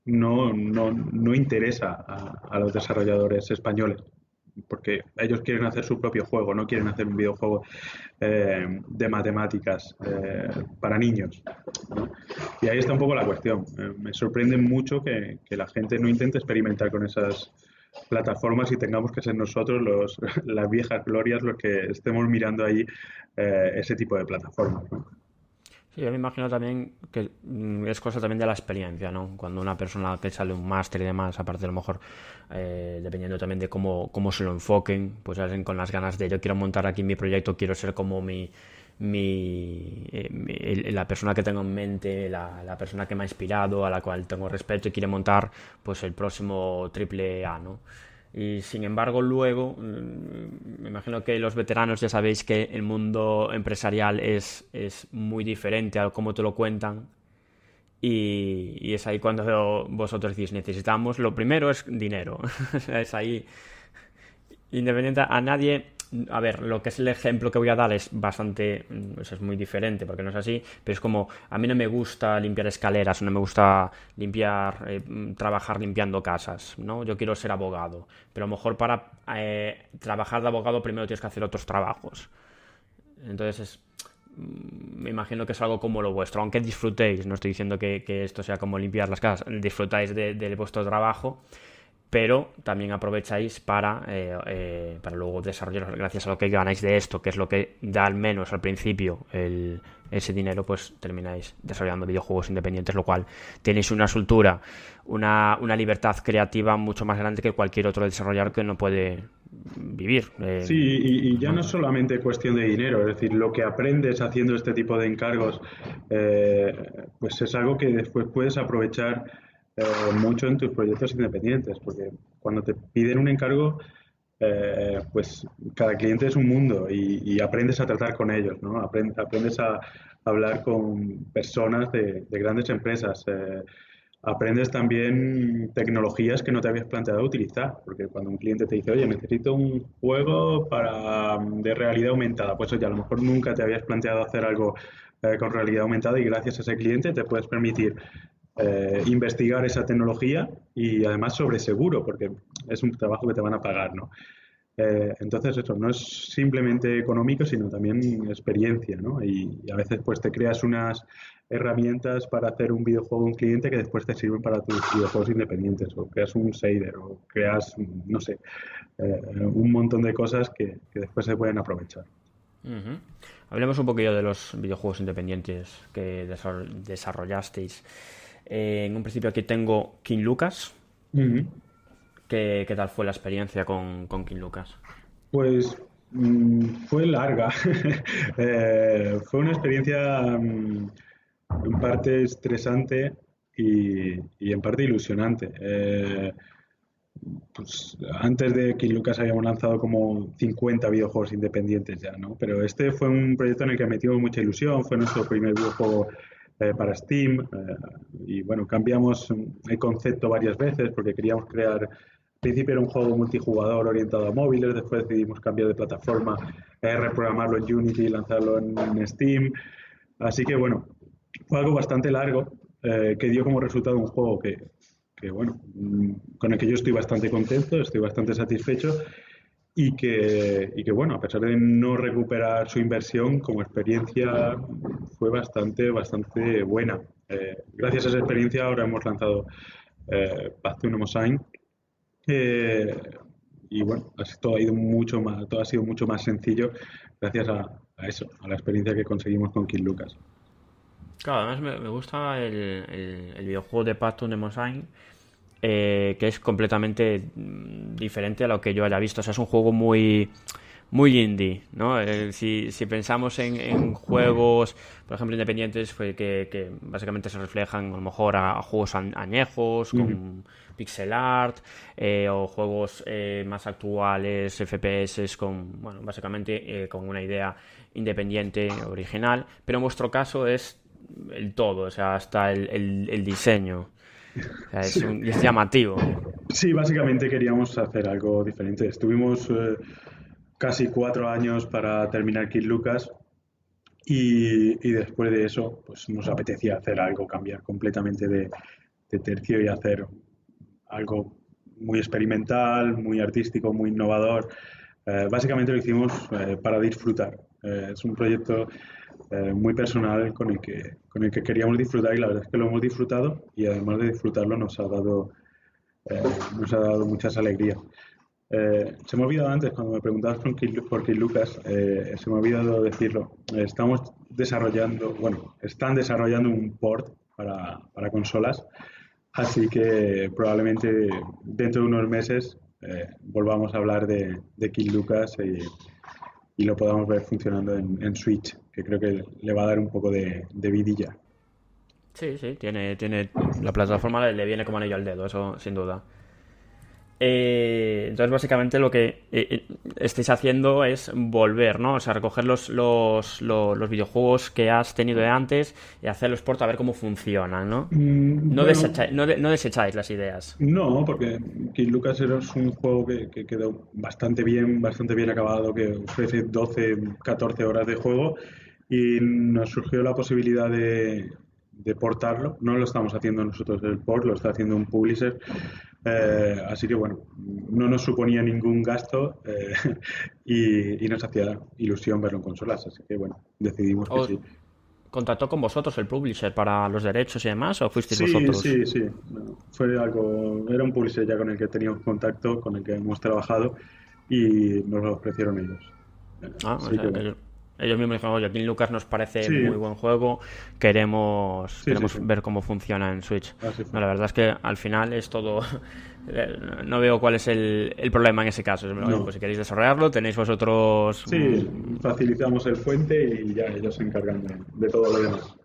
no, no, no interesa a, los desarrolladores españoles. porque ellos quieren hacer su propio juego, no quieren hacer un videojuego eh, de matemáticas eh, para niños. Y ahí está un poco la cuestión. Eh, me sorprende mucho que, la gente no intente experimentar con esas plataformas y tengamos que ser nosotros los, (laughs) las viejas glorias los que estemos mirando ahí ese tipo de plataformas. Sí, yo me imagino también que mm, es cosa también de la experiencia, ¿no? Cuando una persona que sale un máster y demás, aparte a lo mejor, eh, dependiendo también de cómo, cómo se lo enfoquen, pues salen con las ganas de yo quiero montar aquí mi proyecto, quiero ser como mi, mi, eh, la persona que tengo en mente, la, la, persona que me ha inspirado, a la cual tengo respeto y quiere montar pues el próximo triple A, ¿no? Y sin embargo, luego, mm, me imagino que los veteranos ya sabéis que el mundo empresarial es, es muy diferente a cómo te lo cuentan. Y, es ahí cuando vosotros decís, necesitamos, lo primero es dinero. (laughs) es ahí, independiente a nadie, a ver, lo que es el ejemplo que voy a dar es bastante, mm, es muy diferente porque no es así, pero es como, a mí no me gusta limpiar escaleras, no me gusta limpiar, eh, mm, trabajar limpiando casas, ¿no? Yo quiero ser abogado, pero a lo mejor para eh, trabajar de abogado primero tienes que hacer otros trabajos. Entonces mm, me imagino que es algo como lo vuestro, aunque disfrutéis, no estoy diciendo que, esto sea como limpiar las casas, disfrutáis de vuestro trabajo pero también aprovecháis para, eh, eh, para luego desarrollar, gracias a lo que ganáis de esto, que es lo que da al menos al principio ese dinero, pues termináis desarrollando videojuegos independientes, lo cual tenéis una soltura, una, libertad creativa mucho más grande que cualquier otro desarrollador que no puede vivir. Eh, sí, y, ya no es solamente cuestión de dinero, es decir, lo que aprendes haciendo este tipo de encargos, pues es algo que después puedes aprovechar eh, mucho en tus proyectos independientes, porque cuando te piden un encargo, eh, pues cada cliente es un mundo y, aprendes a tratar con ellos, ¿no? aprendes a hablar con personas de, grandes empresas. Eh, aprendes también tecnologías que no te habías planteado utilizar, porque cuando un cliente te dice, oye, necesito un juego para, de realidad aumentada, pues oye, a lo mejor nunca te habías planteado hacer algo con realidad aumentada y gracias a ese cliente te puedes permitir eh, investigar esa tecnología y además sobre seguro, porque es un trabajo que te van a pagar, ¿no? Eh, entonces eso no es simplemente económico, sino también experiencia, ¿no? Y, a veces pues te creas unas herramientas para hacer un videojuego a un cliente que después te sirven para tus videojuegos independientes, o creas un shader, o creas, no sé, eh, un montón de cosas que, después se pueden aprovechar. Hablemos un poquillo de los videojuegos independientes que desarrollasteis. Eh, en un principio aquí tengo King Lucas. ¿Qué, tal fue la experiencia con, King Lucas? Pues mm, fue larga. (laughs) Eh, fue una experiencia mm, en parte estresante y, en parte ilusionante. Eh, pues antes de King Lucas habíamos lanzado como 50 videojuegos independientes ya, ¿no? Pero este fue un proyecto en el que metimos mucha ilusión, fue nuestro primer videojuego eh, para Steam. Eh, y bueno, cambiamos el concepto varias veces porque queríamos crear. Al principio era un juego multijugador orientado a móviles, después decidimos cambiar de plataforma, eh, reprogramarlo en Unity y lanzarlo en, Steam. Así que bueno, fue algo bastante largo que dio como resultado un juego que, que, bueno, mm, con el que yo estoy bastante contento, estoy bastante satisfecho y que, y que, bueno, a pesar de no recuperar su inversión, como experiencia fue bastante, bastante buena. Eh, gracias a esa experiencia ahora hemos lanzado eh, to y bueno, todo ha ido mucho más, todo ha sido mucho más sencillo gracias a, eso, a la experiencia que conseguimos con Kid Lucas. Claro, además me, gusta el, el, videojuego de Path to eh, que es completamente mm, diferente a lo que yo haya visto. O sea, es un juego muy muy indie, ¿no? Eh, si, pensamos en, juegos, por ejemplo, independientes, pues, que, básicamente se reflejan a lo mejor a, juegos añejos, con pixel art, eh, o juegos más actuales, FPS, con, bueno, básicamente con una idea independiente, original, pero en vuestro caso es el todo, o sea, hasta el diseño es, llamativo. Sí, básicamente queríamos hacer algo diferente. Estuvimos eh, casi cuatro años para terminar Kid Lucas y, después de eso pues nos apetecía hacer algo, cambiar completamente de, tercio y hacer algo muy experimental, muy artístico, muy innovador. básicamente lo hicimos para disfrutar. es un proyecto muy personal con el, que, con el que queríamos disfrutar y la verdad es que lo hemos disfrutado y además de disfrutarlo nos ha dado, nos ha dado muchas alegrías. Eh, se me ha olvidado antes, cuando me preguntabas por Kid, Lucas, eh, se me ha olvidado decirlo. estamos desarrollando, bueno, están desarrollando un port para, para consolas, así que probablemente dentro de unos meses eh, volvamos a hablar de, de Kid Lucas y, y, lo podamos ver funcionando en, Switch, que creo que le va a dar un poco de, de vidilla. Sí, sí, tiene, tiene la plataforma le viene como anillo al dedo, eso sin duda. Eh, entonces, básicamente lo que eh, eh, estáis haciendo es volver, ¿no? O sea, recoger los, los, los, videojuegos que has tenido de antes y hacerlos por a ver cómo funcionan, ¿no? Mm, no, desecháis, no, desecháis las ideas. No, porque Kid Lucas es un juego que, que, quedó bastante bien, bastante bien acabado, que ofrece 12, 14 horas de juego y nos surgió la posibilidad de, de portarlo. No lo estamos haciendo nosotros el port, lo está haciendo un publisher eh, así que bueno, no nos suponía ningún gasto eh, (laughs) y, nos hacía ilusión verlo en consolas. Así que bueno, decidimos que sí. ¿Contactó con vosotros el publisher para los derechos y demás o fuisteis vosotros? Sí, sí, fue algo, era un publisher ya con el que teníamos contacto, con el que hemos trabajado y nos lo ofrecieron ellos. Ah, ellos mismos dijeron, oye, aquí Lucas nos parece muy buen juego, queremos, queremos ver cómo funciona en Switch. No, la verdad es que al final es todo... (laughs) no veo cuál es el, problema en ese caso. Pues si queréis desarrollarlo, tenéis vosotros... Sí, facilitamos el fuente y ya ellos se encargan de, todo lo demás.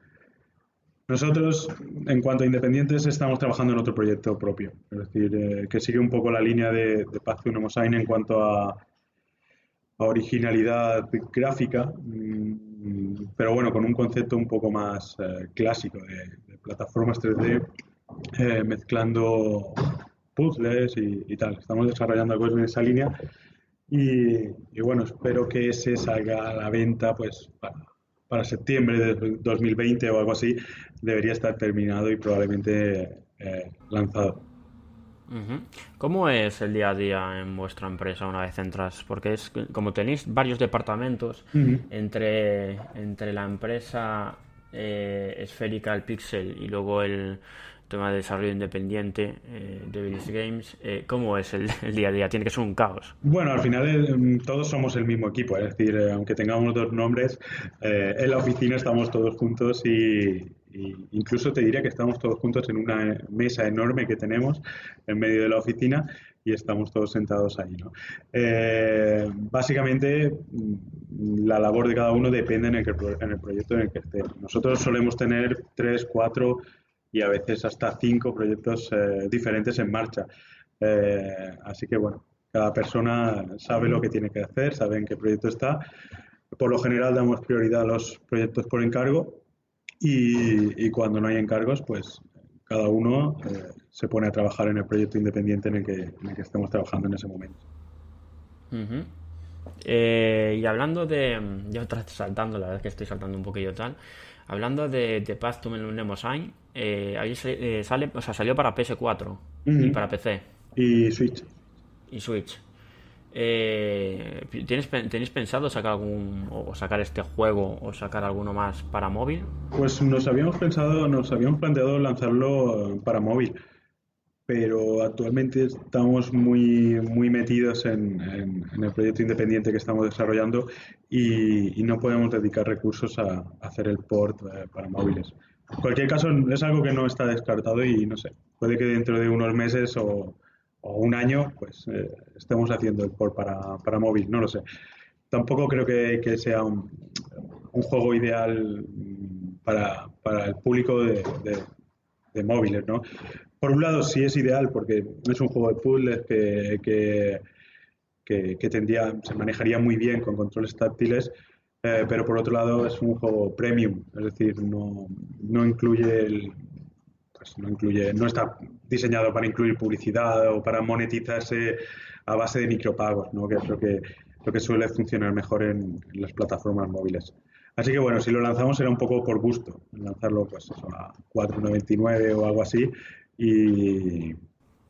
Nosotros, en cuanto a independientes, estamos trabajando en otro proyecto propio. Es decir, eh, que sigue un poco la línea de, de Paz Unomosain en cuanto a originalidad gráfica, mm, pero bueno, con un concepto un poco más eh, clásico de, plataformas 3D, eh, mezclando puzzles y, tal. Estamos desarrollando algo en esa línea y, bueno, espero que ese salga a la venta pues para, septiembre de 2020 o algo así. Debería estar terminado y probablemente eh, lanzado. ¿Cómo es el día a día en vuestra empresa una vez entras? Porque es como tenéis varios departamentos entre, entre la empresa eh, esférica, el Pixel y luego el tema de desarrollo independiente eh, de Games. Eh, ¿Cómo es el, día a día? Tiene que ser un caos. Bueno, al final eh, todos somos el mismo equipo, es decir, aunque tengamos dos nombres, en la oficina estamos todos juntos y, incluso te diría que estamos todos juntos en una mesa enorme que tenemos en medio de la oficina y estamos todos sentados ahí. Eh, básicamente, la labor de cada uno depende en el, en el proyecto en el que esté. Nosotros solemos tener tres, cuatro y a veces hasta cinco proyectos eh, diferentes en marcha. Eh, así que bueno, cada persona sabe lo que tiene que hacer, sabe en qué proyecto está. Por lo general damos prioridad a los proyectos por encargo y, cuando no hay encargos, pues cada uno eh, se pone a trabajar en el proyecto independiente en el que, en el que estemos trabajando en ese momento. Eh, y hablando de. Yo saltando, la verdad es que estoy saltando un poquillo tal. Hablando de, de Path to Mnemosyne, eh, ahí eh, sale, o sea, salió para PS4 y para PC. Y Switch. Y Switch. Eh, ¿tienes, ¿Tenéis pensado sacar algún o sacar este juego o sacar alguno más para móvil? Pues nos habíamos pensado, nos habíamos planteado lanzarlo para móvil, pero actualmente estamos muy, muy metidos en, el proyecto independiente que estamos desarrollando y, no podemos dedicar recursos a, hacer el port eh, para móviles. En cualquier caso, es algo que no está descartado y no sé, puede que dentro de unos meses o o un año, pues eh, estemos haciendo el port para, para, móvil, no lo sé. Tampoco creo que, que sea un, juego ideal mm, para, para el público de, de, móviles, ¿no? Por un lado sí es ideal porque es un juego de puzzles que, que, que, tendría, se manejaría muy bien con controles táctiles, eh, pero por otro lado es un juego premium, es decir, no, no incluye el, pues no incluye, no está diseñado para incluir publicidad o para monetizarse a base de micropagos, ¿no? que es lo que, lo que suele funcionar mejor en, las plataformas móviles. Así que bueno, si lo lanzamos era un poco por gusto, lanzarlo pues a 4,99 o algo así y,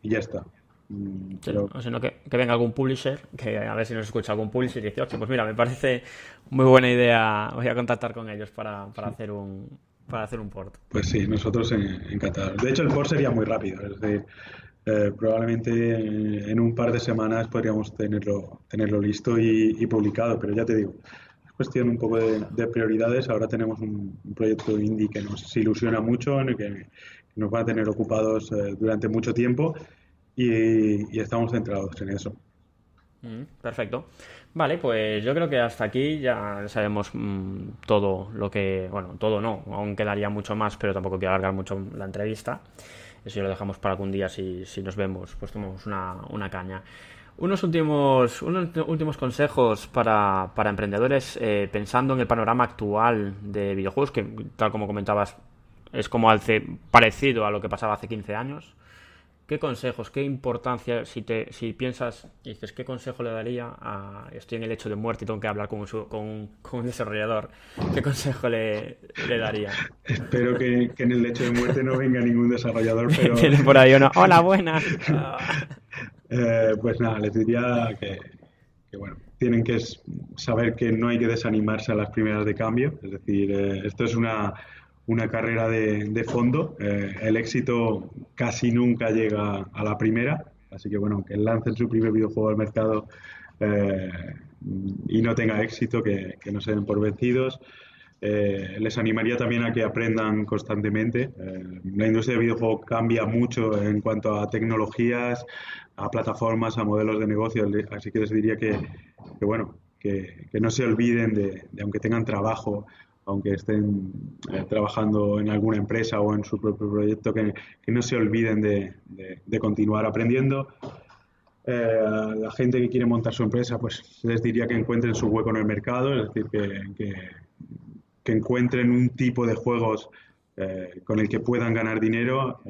y ya está. Mm, o sino que, que, venga algún publisher, que a ver si nos escucha algún publisher y dice, pues mira, me parece muy buena idea, voy a contactar con ellos para, hacer un para hacer un port. Pues sí, nosotros encantados. De hecho, el port sería muy rápido, es decir, eh, probablemente en un par de semanas podríamos tenerlo, tenerlo listo y, publicado, pero ya te digo, es cuestión un poco de, prioridades. Ahora tenemos un, proyecto indie que nos ilusiona mucho, en el que nos va a tener ocupados eh, durante mucho tiempo y, estamos centrados en eso. Mm, perfecto. Vale, pues yo creo que hasta aquí ya sabemos mm, todo lo que, bueno, todo no, aún quedaría mucho más, pero tampoco quiero alargar mucho la entrevista. Eso ya lo dejamos para algún día si, si nos vemos, pues tomamos una, una caña. Unos últimos, unos últimos consejos para, para emprendedores eh, pensando en el panorama actual de videojuegos, que tal como comentabas es como hace, parecido a lo que pasaba hace 15 años. ¿Qué consejos, qué importancia, si, te, si piensas y dices, qué consejo le daría a. Estoy en el hecho de muerte y tengo que hablar con un, con, un desarrollador, ¿qué consejo le, le daría? Espero que, en el hecho de muerte no venga ningún desarrollador, pero. (laughs) Tiene por ahí uno, hola, buenas. (laughs) Eh, pues nada, les diría que, bueno, tienen que saber que no hay que desanimarse a las primeras de cambio, es decir, eh, esto es una una carrera de, fondo. Eh, el éxito casi nunca llega a la primera, así que bueno, que lancen su primer videojuego al mercado eh, y no tenga éxito, que, no se den por vencidos. Eh, les animaría también a que aprendan constantemente. la industria de videojuegos cambia mucho en cuanto a tecnologías, a plataformas, a modelos de negocio, así que les diría que, bueno, que, no se olviden de, aunque tengan trabajo aunque estén eh, trabajando en alguna empresa o en su propio proyecto, que, no se olviden de, continuar aprendiendo. Eh, la gente que quiere montar su empresa, pues les diría que encuentren su hueco en el mercado, es decir, que, encuentren un tipo de juegos eh, con el que puedan ganar dinero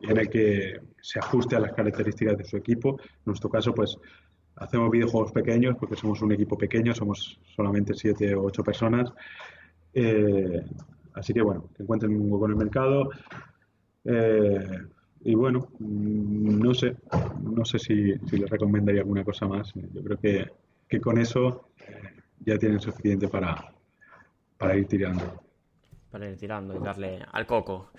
y en el que se ajuste a las características de su equipo. En nuestro caso, pues hacemos videojuegos pequeños porque somos un equipo pequeño, somos solamente siete o ocho personas. Eh, así que bueno, que encuentren un hueco en el mercado. Eh, y bueno, mm, no sé, no sé si, les recomendaría alguna cosa más. Yo creo que, que con eso ya tienen suficiente para, para ir tirando para ir tirando y darle al coco.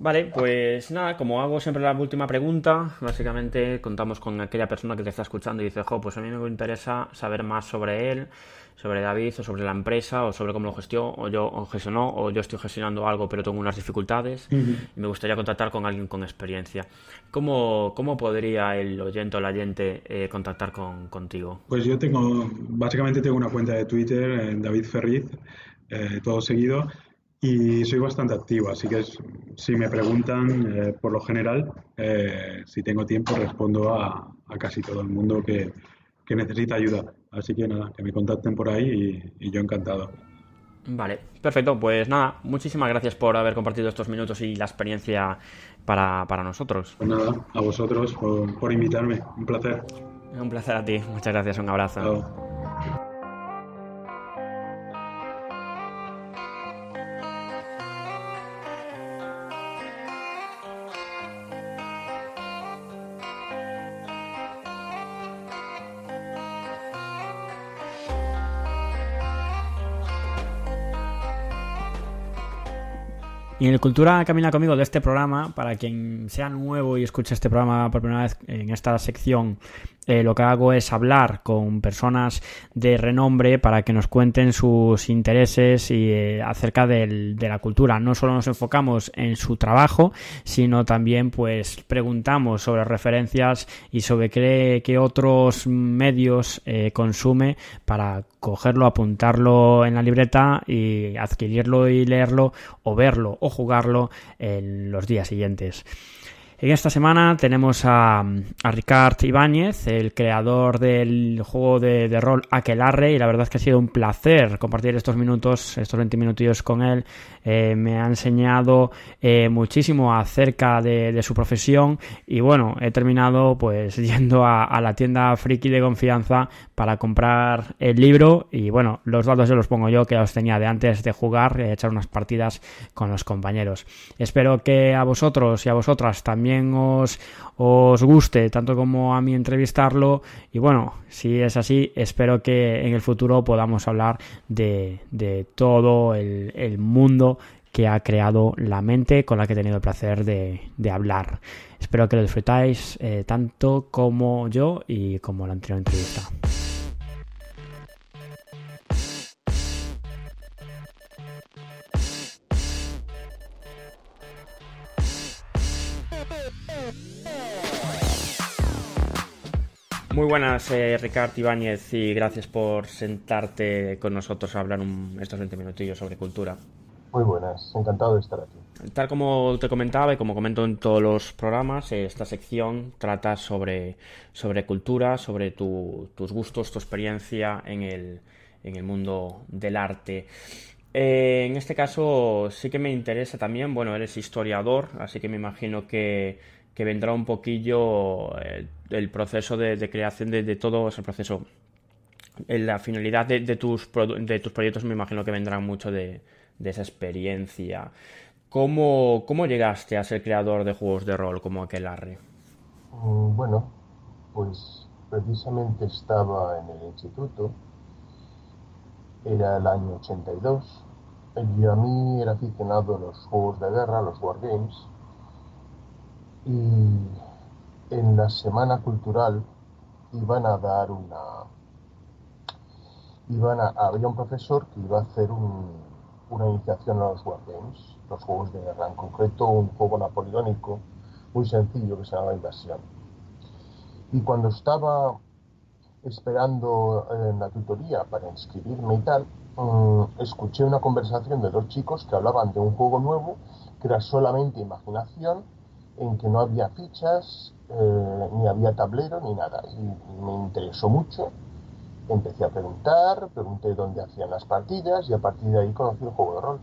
Vale, pues nada, como hago siempre la última pregunta, básicamente contamos con aquella persona que te está escuchando y dice, jo, pues a mí me interesa saber más sobre él, sobre David, o sobre la empresa, o sobre cómo lo gestionó, o yo gestionó, o yo estoy gestionando algo pero tengo unas dificultades y me gustaría contactar con alguien con experiencia. ¿Cómo, cómo podría el oyente o la oyente eh, contactar con, contigo? Pues yo tengo, básicamente tengo una cuenta de Twitter, en David Ferriz, eh, todo seguido, y soy bastante activo, así que si me preguntan, eh, por lo general, eh, si tengo tiempo, respondo a, casi todo el mundo que, necesita ayuda. Así que nada, que me contacten por ahí y, yo encantado. Vale, perfecto. Pues nada, muchísimas gracias por haber compartido estos minutos y la experiencia para, nosotros. Pues nada, a vosotros por, invitarme. Un placer. Un placer a ti. Muchas gracias. Un abrazo. Y en el Cultura Camina conmigo de este programa, para quien sea nuevo y escuche este programa por primera vez en esta sección, eh, lo que hago es hablar con personas de renombre para que nos cuenten sus intereses y eh, acerca de la cultura. No solo nos enfocamos en su trabajo, sino también pues preguntamos sobre referencias y sobre qué, qué otros medios eh, consume para cogerlo, apuntarlo en la libreta y adquirirlo y leerlo o verlo o jugarlo en los días siguientes. En esta semana tenemos a, Ricard Ibáñez, el creador del juego de, rol Aquelarre, y la verdad es que ha sido un placer compartir estos minutos, estos 20 minutillos con él. Eh, me ha enseñado eh, muchísimo acerca de, su profesión y bueno, he terminado pues (laughs) yendo a, la tienda friki de confianza para comprar el libro y bueno, los datos se los pongo yo que los tenía de antes de jugar y echar unas partidas con los compañeros. Espero que a vosotros y a vosotras también también os, os guste tanto como a mí entrevistarlo y bueno, si es así, espero que en el futuro podamos hablar de, de todo el, el mundo que ha creado la mente con la que he tenido el placer de, de hablar. Espero que lo disfrutáis eh, tanto como yo y como la anterior entrevista. Muy buenas, eh, Ricardo Ibáñez, y gracias por sentarte con nosotros a hablar un, estos 20 minutillos sobre cultura. Muy buenas, encantado de estar aquí. Tal como te comentaba y como comento en todos los programas, eh, esta sección trata sobre, sobre cultura, sobre tu, tus gustos, tu experiencia en el, en el mundo del arte. Eh, en este caso sí que me interesa también, bueno, eres historiador, así que me imagino que, que vendrá un poquillo eh, el proceso de, creación de, todo ese proceso. La finalidad de, tus, de tus proyectos me imagino que vendrá mucho de, esa experiencia. ¿Cómo, ¿Cómo, llegaste a ser creador de juegos de rol como Aquelarre? Mm, bueno, pues precisamente estaba en el instituto, era el año 82, y a mí era aficionado a los juegos de guerra, los wargames, y en la semana cultural iban a dar una... Iban a, había un profesor que iba a hacer un, una iniciación a los wargames, los juegos de guerra, en concreto un juego napoleónico muy sencillo que se llamaba Invasión. Y cuando estaba esperando en la tutoría para inscribirme y tal, um, escuché una conversación de dos chicos que hablaban de un juego nuevo que era solamente imaginación, en que no había fichas, eh, ni había tablero, ni nada. Y me interesó mucho empecé a preguntar, pregunté dónde hacían las partidas y a partir de ahí conocí el juego de rol.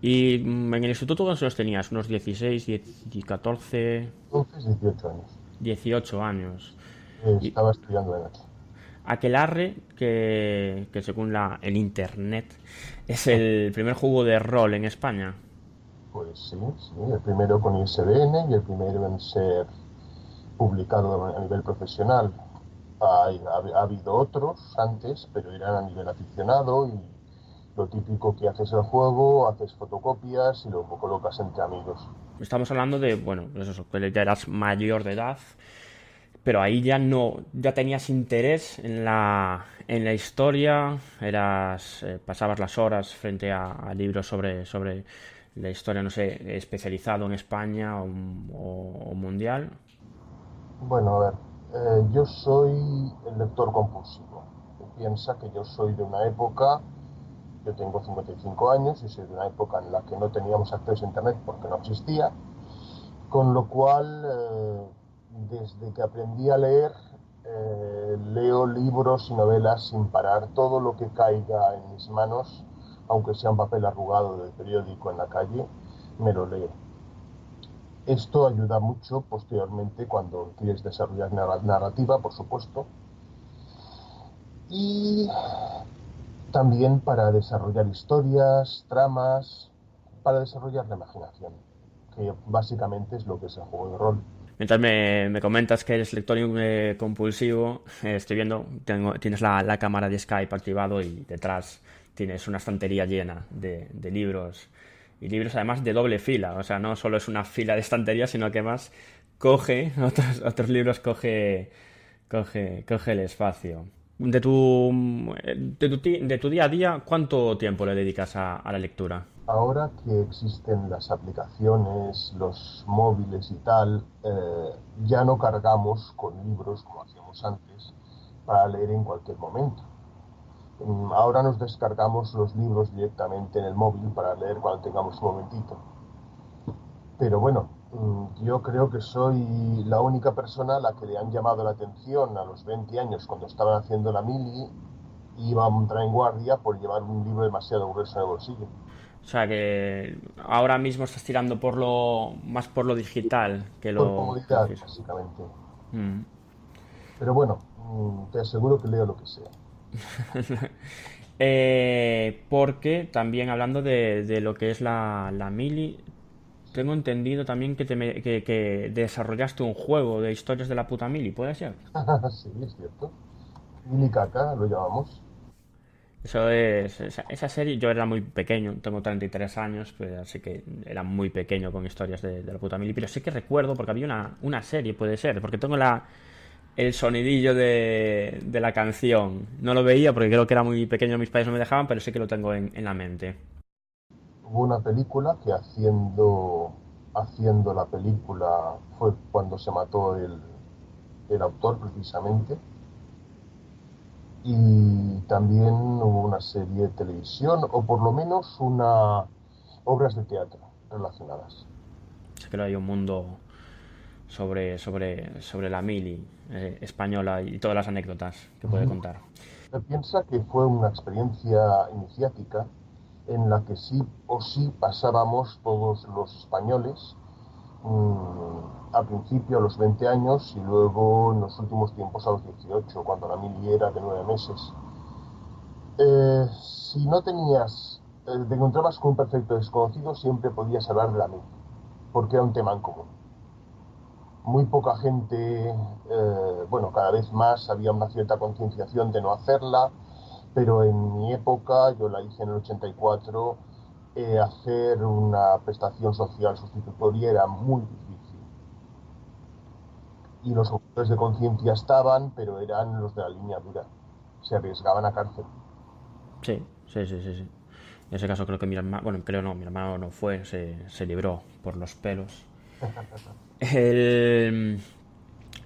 ¿Y en el instituto cuántos años tenías? ¿Unos 16, 10, 14? Entonces 18 años. 18 años. Eh, estaba y... estudiando de noche. Aquelarre, que, que según la, el internet, es el primer juego de rol en España. Pues sí, sí, el primero con ISBN y el primero en ser publicado a nivel profesional. Ha, ha, ha, habido otros antes, pero eran a nivel aficionado y lo típico que haces el juego, haces fotocopias y lo colocas entre amigos. Estamos hablando de, bueno, pues eso, que ya eras mayor de edad, pero ahí ya no, ya tenías interés en la, en la historia, eras, eh, pasabas las horas frente a, a, libros sobre, sobre la historia, no sé, especializado en España o, o, o mundial. Bueno, a ver, eh, yo soy el lector compulsivo. Piensa que yo soy de una época, yo tengo 55 años y soy de una época en la que no teníamos acceso a Internet porque no existía, con lo cual, eh, desde que aprendí a leer, eh, leo libros y novelas sin parar. Todo lo que caiga en mis manos, aunque sea un papel arrugado del periódico en la calle, me lo leo. Esto ayuda mucho posteriormente cuando quieres desarrollar narrativa, por supuesto. Y también para desarrollar historias, tramas, para desarrollar la imaginación, que básicamente es lo que es el juego de rol. Mientras me, me comentas que eres lector eh, compulsivo, eh, estoy viendo, tengo, tienes la, cámara de Skype activado y detrás tienes una estantería llena de, de libros y libros además de doble fila, o sea, no solo es una fila de estantería, sino que más coge, (laughs) otros, otros libros coge, coge, coge el espacio. De tu, de tu, de, tu, día a día, ¿cuánto tiempo le dedicas a, la lectura? Ahora que existen las aplicaciones, los móviles y tal, eh, ya no cargamos con libros como hacíamos antes para leer en cualquier momento Ahora nos descargamos los libros directamente en el móvil para leer cuando tengamos un momentito. Pero bueno, mm, yo creo que soy la única persona a la que le han llamado la atención a los 20 años cuando estaban haciendo la mili y iba a entrar en guardia por llevar un libro demasiado grueso en el bolsillo. O sea que ahora mismo estás tirando por lo más por lo digital que lo. Por comodidad, básicamente. Mm. Pero bueno, mm, te aseguro que leo lo que sea. (laughs) eh, porque también hablando de, de, lo que es la, la mili, tengo entendido también que, te que, desarrollaste un juego de historias de la puta mili, ¿puede ser? (laughs) sí, es cierto. Mili caca, lo llamamos. Eso es, esa, serie, yo era muy pequeño, tengo 33 años, pues así que era muy pequeño con historias de, la puta mili, pero sí que recuerdo, porque había una, una serie, puede ser, porque tengo la, el sonidillo de, de, la canción. No lo veía porque creo que era muy pequeño, mis padres no me dejaban, pero sí que lo tengo en, en la mente. Hubo una película que haciendo, haciendo la película fue cuando se mató el, el autor precisamente y también hubo una serie de televisión o por lo menos una obras de teatro relacionadas. Sí que hay un mundo sobre, sobre, sobre la mili eh, española y todas las anécdotas que puede contar. Se piensa que fue una experiencia iniciática en la que sí o sí pasábamos todos los españoles Mm, al principio a los 20 años y luego en los últimos tiempos a los 18, cuando la mili era de 9 meses. Eh, si no tenías, eh, te encontrabas con un perfecto desconocido, siempre podías hablar de la mili, porque era un tema en común. Muy poca gente, eh, bueno, cada vez más había una cierta concienciación de no hacerla, pero en mi época, yo la hice en el 84, eh, hacer una prestación social sustitutoria era muy difícil. Y los autores de conciencia estaban, pero eran los de la línea dura. Se arriesgaban a cárcel. Sí, sí, sí, sí. En ese caso creo que mi hermano, bueno, creo no, mi hermano no fue, se, se libró por los pelos. El,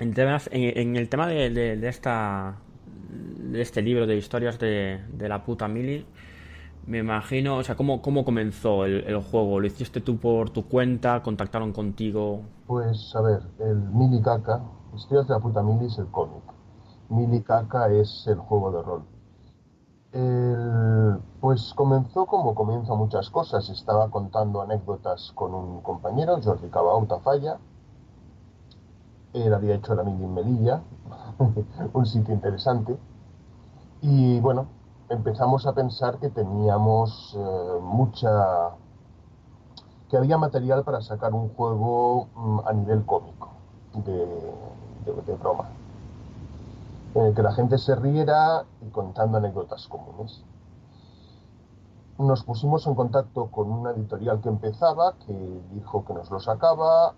en, el tema de, de, esta de este libro de historias de, de la puta mili, me imagino, o sea, ¿cómo, cómo comenzó el, juego? ¿Lo hiciste tú por tu cuenta? ¿Contactaron contigo? Pues, a ver, el Mili Caca, Historias de la puta Mili es el cómic. Mili Caca es el juego de rol. Pues comenzó como comienza muchas cosas. Estaba contando anécdotas con un compañero, Jordi Cabau Tafalla. Él había hecho la Mili en Melilla, (laughs) un sitio interesante. Y bueno, empezamos a pensar que teníamos eh, mucha que había material para sacar un juego mm, a nivel cómico de, broma en el que la gente se riera y contando anécdotas comunes. Nos pusimos en contacto con una editorial que empezaba que dijo que nos lo sacaba.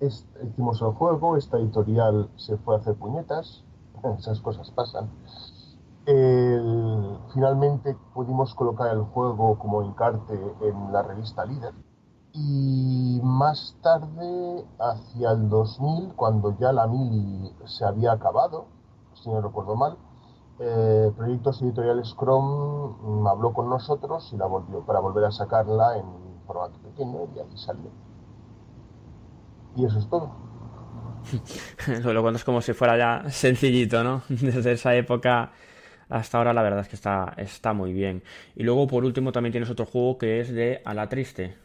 Hicimos el juego esta editorial se fue a hacer puñetas (laughs) esas cosas pasan. Finalmente pudimos colocar el juego como encarte en la revista Líder. Y más tarde, hacia el 2000, cuando ya la mili se había acabado, si no recuerdo mal, eh, Proyectos Editoriales Chrome habló con nosotros y la volvió para volver a sacarla en formato pequeño y ahí salió. Y eso es todo. (laughs) Lo cuento es como si fuera ya sencillito, ¿no? (laughs) Desde esa época hasta ahora la verdad es que está, está muy bien. Y luego por último también tienes otro juego que es de A la Triste.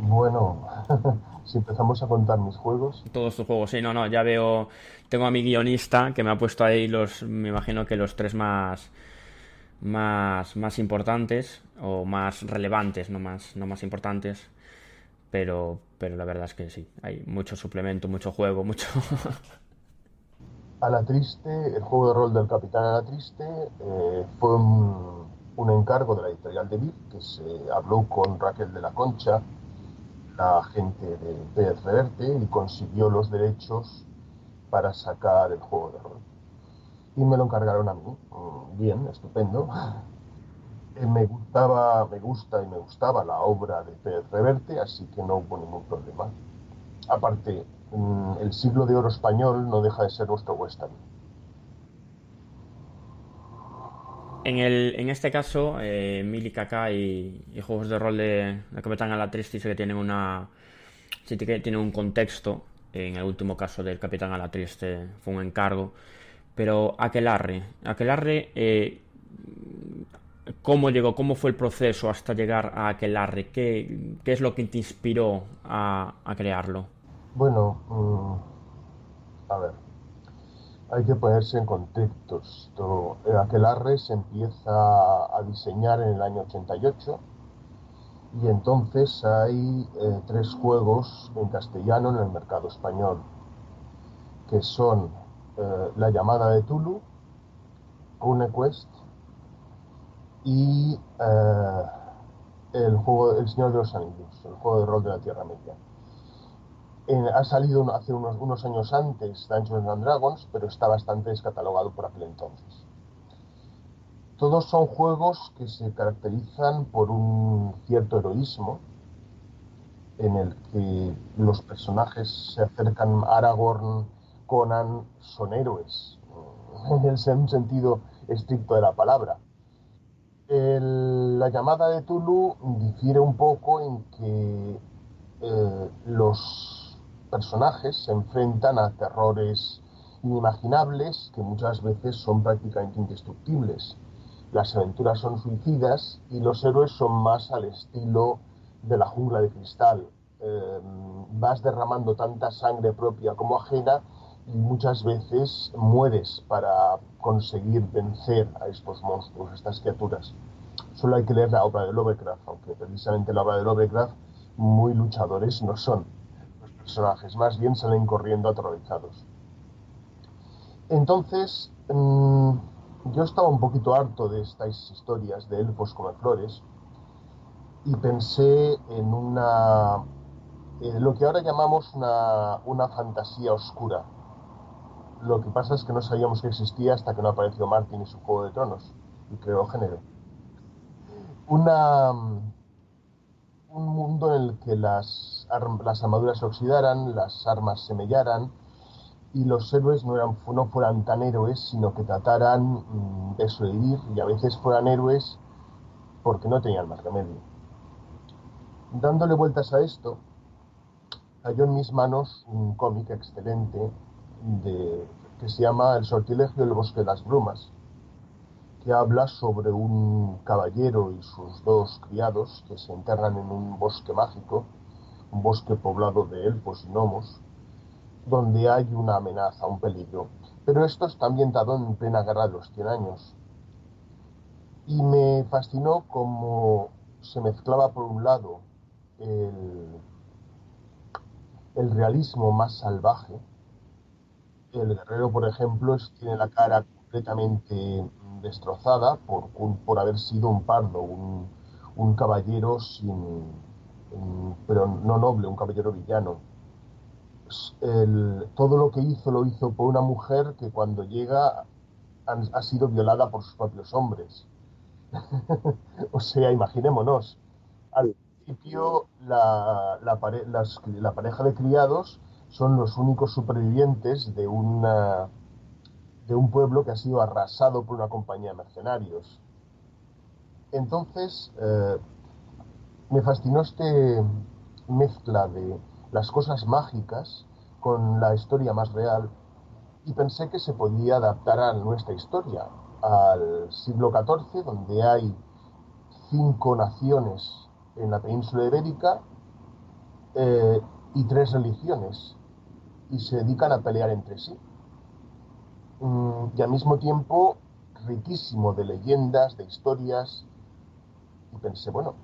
Bueno, (laughs) si empezamos a contar mis juegos. Todos tus juegos, sí, no, no, ya veo. Tengo a mi guionista que me ha puesto ahí los, me imagino que los tres más, más, más importantes o más relevantes, no más, no más importantes. Pero, pero la verdad es que sí, hay mucho suplemento, mucho juego, mucho. (laughs) A la Triste, el juego de rol del Capitán a la Triste, eh, fue un, encargo de la editorial de Vir, que se habló con Raquel de la Concha, gente de Pérez Reverte, y consiguió los derechos para sacar el juego de rol. Y me lo encargaron a mí. Mm, bien, estupendo. Eh, me gustaba, me gusta y me gustaba la obra de Pérez Reverte, así que no hubo ningún problema. Aparte, Mm, el siglo de oro español no deja de ser nuestro western. En, el, en este caso, eh, Mili Kaká y, juegos de rol de, de Capitán a la Triste que tienen una sí que tienen un contexto. En el último caso del Capitán a la Triste fue un encargo. Pero Aquelarre, Aquelarre, eh, ¿cómo llegó? ¿Cómo fue el proceso hasta llegar a Aquelarre? ¿Qué, qué es lo que te inspiró a, crearlo? Bueno, mm, a ver, hay que ponerse en contexto. Aquelarre se empieza a diseñar en el año 88 y entonces hay eh, tres juegos en castellano en el mercado español, que son eh, La llamada de Tulu, Quest y eh, el juego El Señor de los Anillos, el juego de rol de la Tierra Media. Ha salido hace unos, unos años antes Dungeons and Dragons, pero está bastante descatalogado por aquel entonces. Todos son juegos que se caracterizan por un cierto heroísmo, en el que los personajes se acercan a Aragorn, Conan, son héroes, (laughs) en el sentido estricto de la palabra. la llamada de Tulu difiere un poco en que eh, los personajes se enfrentan a terrores inimaginables que muchas veces son prácticamente indestructibles las aventuras son suicidas y los héroes son más al estilo de la jungla de cristal. Eh, vas derramando tanta sangre propia como ajena y muchas veces mueres para conseguir vencer a estos monstruos, a estas criaturas. Solo hay que leer la obra de Lovecraft, aunque precisamente la obra de Lovecraft muy luchadores no son personajes, más bien salen corriendo aterrorizados. Entonces, mm, yo estaba un poquito harto de estas historias de elfos como flores y pensé en una lo que ahora llamamos una, una, fantasía oscura. Lo que pasa es que no sabíamos que existía hasta que no apareció Martin y su Juego de Tronos y creó género. Una, un mundo en el que las, las armaduras se oxidaran, las armas se mellaran, y los héroes no, eran, no fueran tan héroes, sino que trataran mm, de sobrevivir y a veces fueran héroes porque no tenían más remedio. Dándole vueltas a esto, cayó en mis manos un cómic excelente que se llama El sortilegio del bosque de las brumas, que habla sobre un caballero y sus dos criados que se internan en un bosque mágico, un bosque poblado de elfos y gnomos, donde hay una amenaza, un peligro. Pero esto está ambientado en plena guerra de los 100 años. Y me fascinó cómo se mezclaba por un lado el, realismo más salvaje. El guerrero, por ejemplo, tiene la cara completamente destrozada por, por haber sido un pardo, un, caballero sin, pero no noble, un caballero villano todo lo que hizo lo hizo por una mujer que cuando llega ha, sido violada por sus propios hombres. (laughs) o sea, imaginémonos, al principio la, la, pareja de criados son los únicos supervivientes de, una, de un pueblo que ha sido arrasado por una compañía de mercenarios. Entonces, eh, me fascinó este mezcla de las cosas mágicas con la historia más real y pensé que se podía adaptar a nuestra historia, al siglo XIV, donde hay cinco naciones en la península ibérica eh, y tres religiones y se dedican a pelear entre sí. Mm, y al mismo tiempo riquísimo de leyendas, de historias. Y pensé, bueno,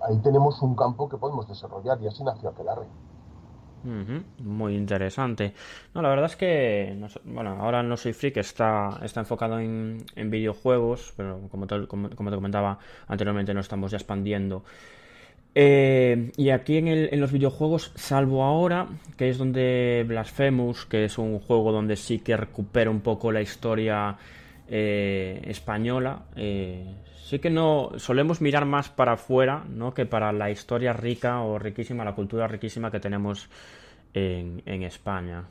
ahí tenemos un campo que podemos desarrollar y así nació Aquelarre. Muy interesante. No, la verdad es que, bueno, ahora No Soy Freak está, está enfocado en, videojuegos, pero como te, como, te comentaba anteriormente, nos estamos ya expandiendo. Eh, y aquí en, los videojuegos, salvo ahora, que es donde Blasphemous, que es un juego donde sí que recupera un poco la historia eh, española, eh, sí que no solemos mirar más para afuera ¿no? que para la historia rica o riquísima, la cultura riquísima que tenemos en, España.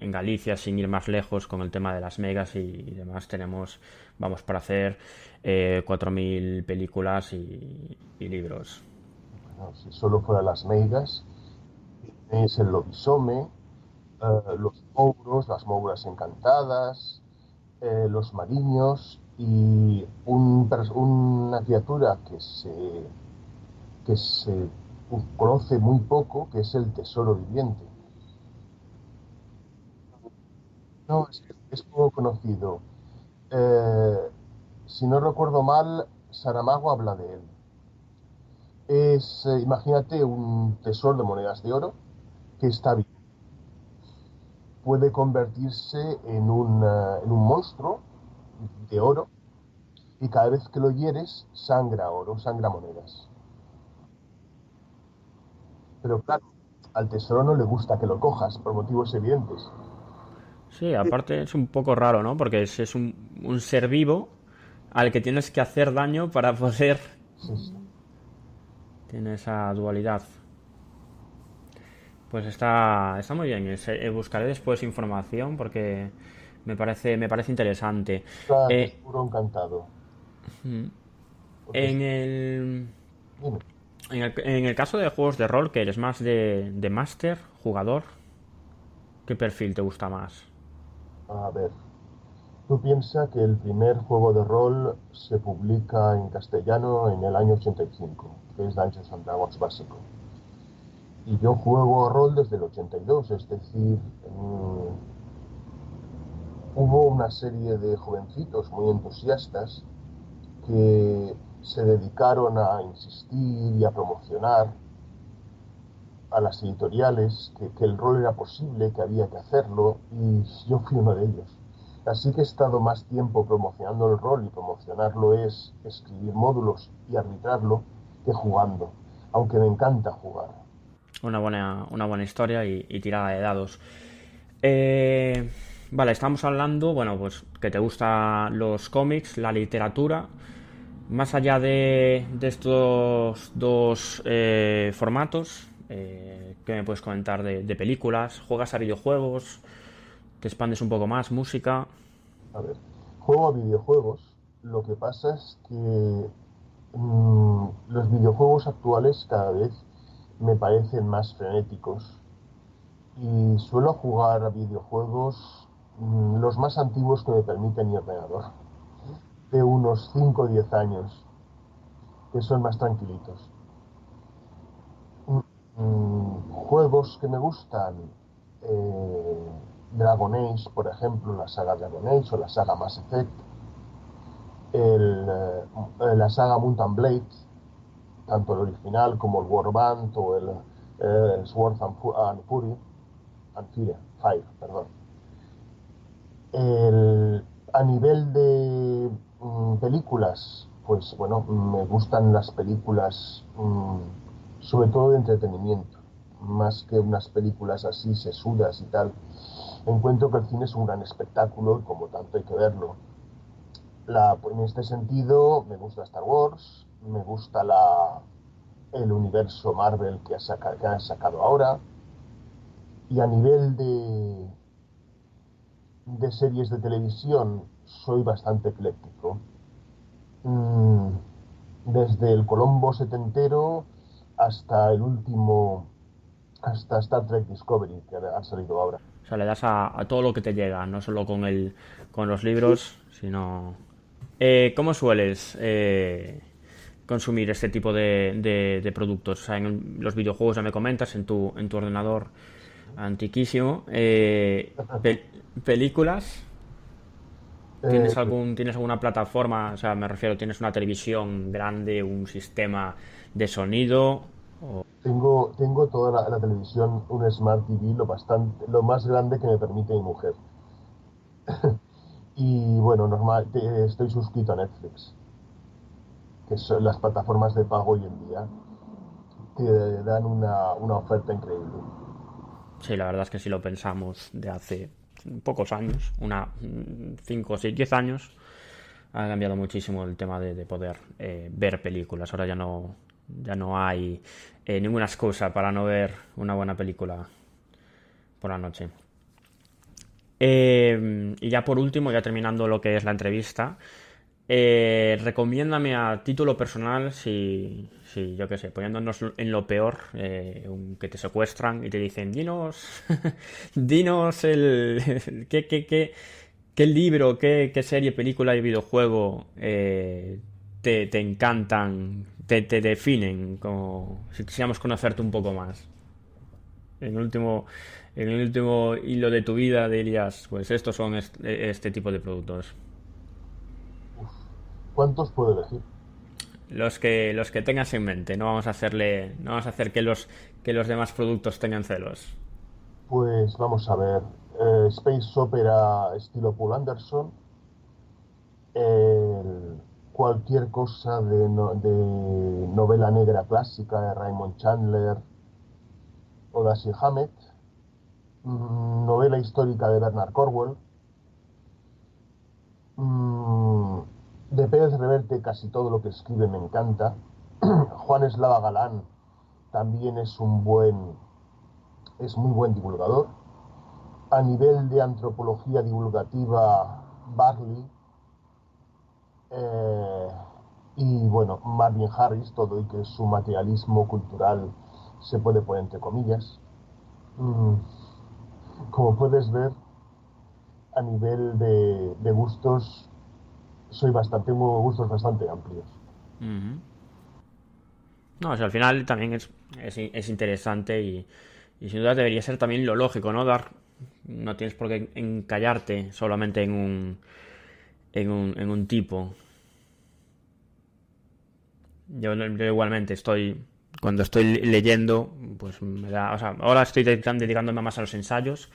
En, Galicia, sin ir más lejos con el tema de las megas y, demás, tenemos, vamos, para hacer eh, 4.000 películas y, libros. si solo fuera las megas, es el lobisome, eh, los mouros, las mouras encantadas, eh, los mariños, y un, una criatura que se, que se conoce muy poco, que es el tesoro viviente. No, es, poco conocido. Eh, si no recuerdo mal, Saramago habla de él. Es, eh, imagínate, un tesoro de monedas de oro que está vivo. Puede convertirse en un, eh, en un monstruo de oro y cada vez que lo hieres sangra oro, sangra monedas. Pero claro, al tesoro no le gusta que lo cojas por motivos evidentes. Sí, aparte es un poco raro, ¿no? Porque es, es un, un ser vivo al que tienes que hacer daño para (laughs) poder... Sí. Tiene esa dualidad. Pues está, está muy bien. Eh, buscaré después información porque me parece, me parece interesante. Está Eh, puro encantado. En el, en el, en el caso de juegos de rol, que eres más de, de máster, jugador, ¿qué perfil te gusta más? A ver, tú piensas que el primer juego de rol se publica en castellano en el año 85, que es Dungeons and Dragons básico. Y yo juego rol desde el 82, es decir, mm, hubo una serie de jovencitos muy entusiastas que se dedicaron a insistir y a promocionar a las editoriales que, que el rol era posible, que había que hacerlo, y yo fui uno de ellos. Así que he estado más tiempo promocionando el rol y promocionarlo es escribir módulos y arbitrarlo que jugando, aunque me encanta jugar. Una buena, una buena historia y, tirada de dados. Eh, vale, estamos hablando, bueno, pues que te gustan los cómics, la literatura. Más allá de, de estos dos eh, formatos, eh, ¿qué me puedes comentar de, de películas? ¿Juegas a videojuegos? ¿Te expandes un poco más? ¿Música? A ver, juego a videojuegos, lo que pasa es que mm, los videojuegos actuales cada vez me parecen más frenéticos y suelo jugar a videojuegos mm, los más antiguos que me permite mi ordenador, de unos 5 o 10 años, que son más tranquilitos. Mm, juegos que me gustan, eh, Dragon Age, por ejemplo, la saga Dragon Age o la saga Mass Effect, eh, la saga Mountain Blade, tanto el original como el Warband o el, eh, el Sword and, and Fury, and Fire, perdón. A nivel de mm, películas, pues bueno, me gustan las películas mm, sobre todo de entretenimiento, más que unas películas así sesudas y tal. Encuentro que el cine es un gran espectáculo y como tanto hay que verlo. En este sentido, me gusta Star Wars, me gusta la, el universo Marvel que, ha que han sacado ahora. Y a nivel de, de series de televisión, soy bastante ecléctico. Mm, desde el Colombo setentero hasta el último, hasta Star Trek Discovery, que ha salido ahora. O sea, le das a, todo lo que te llega, no solo con el, con los libros, sino... Eh, ¿Cómo sueles eh, consumir este tipo de, de- productos? O sea, en los videojuegos ya me comentas, en tu, en tu ordenador antiquísimo. Eh, pe- ¿Películas? ¿Tienes Eh, algún, ¿Tienes alguna plataforma? O sea, me refiero, ¿tienes una televisión grande, un sistema de sonido? O- Tengo, tengo toda la, la televisión, un Smart TV, lo, bastante, lo más grande que me permite mi mujer. (laughs) y bueno, normal, te- estoy suscrito a Netflix, que son las plataformas de pago hoy en día. Te dan una, una oferta increíble. Sí, la verdad es que si lo pensamos de hace pocos años, una 5, 6, 10 años, ha cambiado muchísimo el tema de, de poder eh, ver películas. Ahora ya no, ya no hay eh, ninguna excusa para no ver una buena película por la noche. Eh, y ya por último, ya terminando lo que es la entrevista, eh, recomiéndame a título personal si, si yo qué sé, poniéndonos en lo peor, eh, que te secuestran y te dicen, dinos, (laughs) dinos el, (laughs) qué, qué, qué, qué libro, qué, qué serie, película y videojuego eh, te, te encantan, te, te definen, como si quisiéramos conocerte un poco más. En el último, en el último hilo de tu vida dirías, pues estos son est- este tipo de productos. ¿Cuántos puedo elegir? los que los que tengas en mente. No vamos a hacerle, no vamos a hacer que los que los demás productos tengan celos. Pues vamos a ver. Eh, Space Opera estilo Paul Anderson. cualquier cosa de, de, novela negra clásica de Raymond Chandler o Dashiell Hammett. Mm, novela histórica de Bernard Cornwell. Mm, de Pérez Reverte casi todo lo que escribe me encanta. (clears throat) Juan Eslava Galán también es un buen, es muy buen divulgador. A nivel de antropología divulgativa, Barley. Eh, y bueno, Marvin Harris, todo y que su materialismo cultural se puede poner entre comillas. Mm, como puedes ver, a nivel de, gustos, soy bastante, tengo gustos bastante amplios. No, al final también es, es, interesante y, y, sin duda debería ser también lo lógico, ¿no? Dar, no tienes por qué encallarte solamente en un, en un, en un tipo. Yo, igualmente estoy, cuando estoy leyendo, pues me da, o sea, ahora estoy dedicándome más a los ensayos,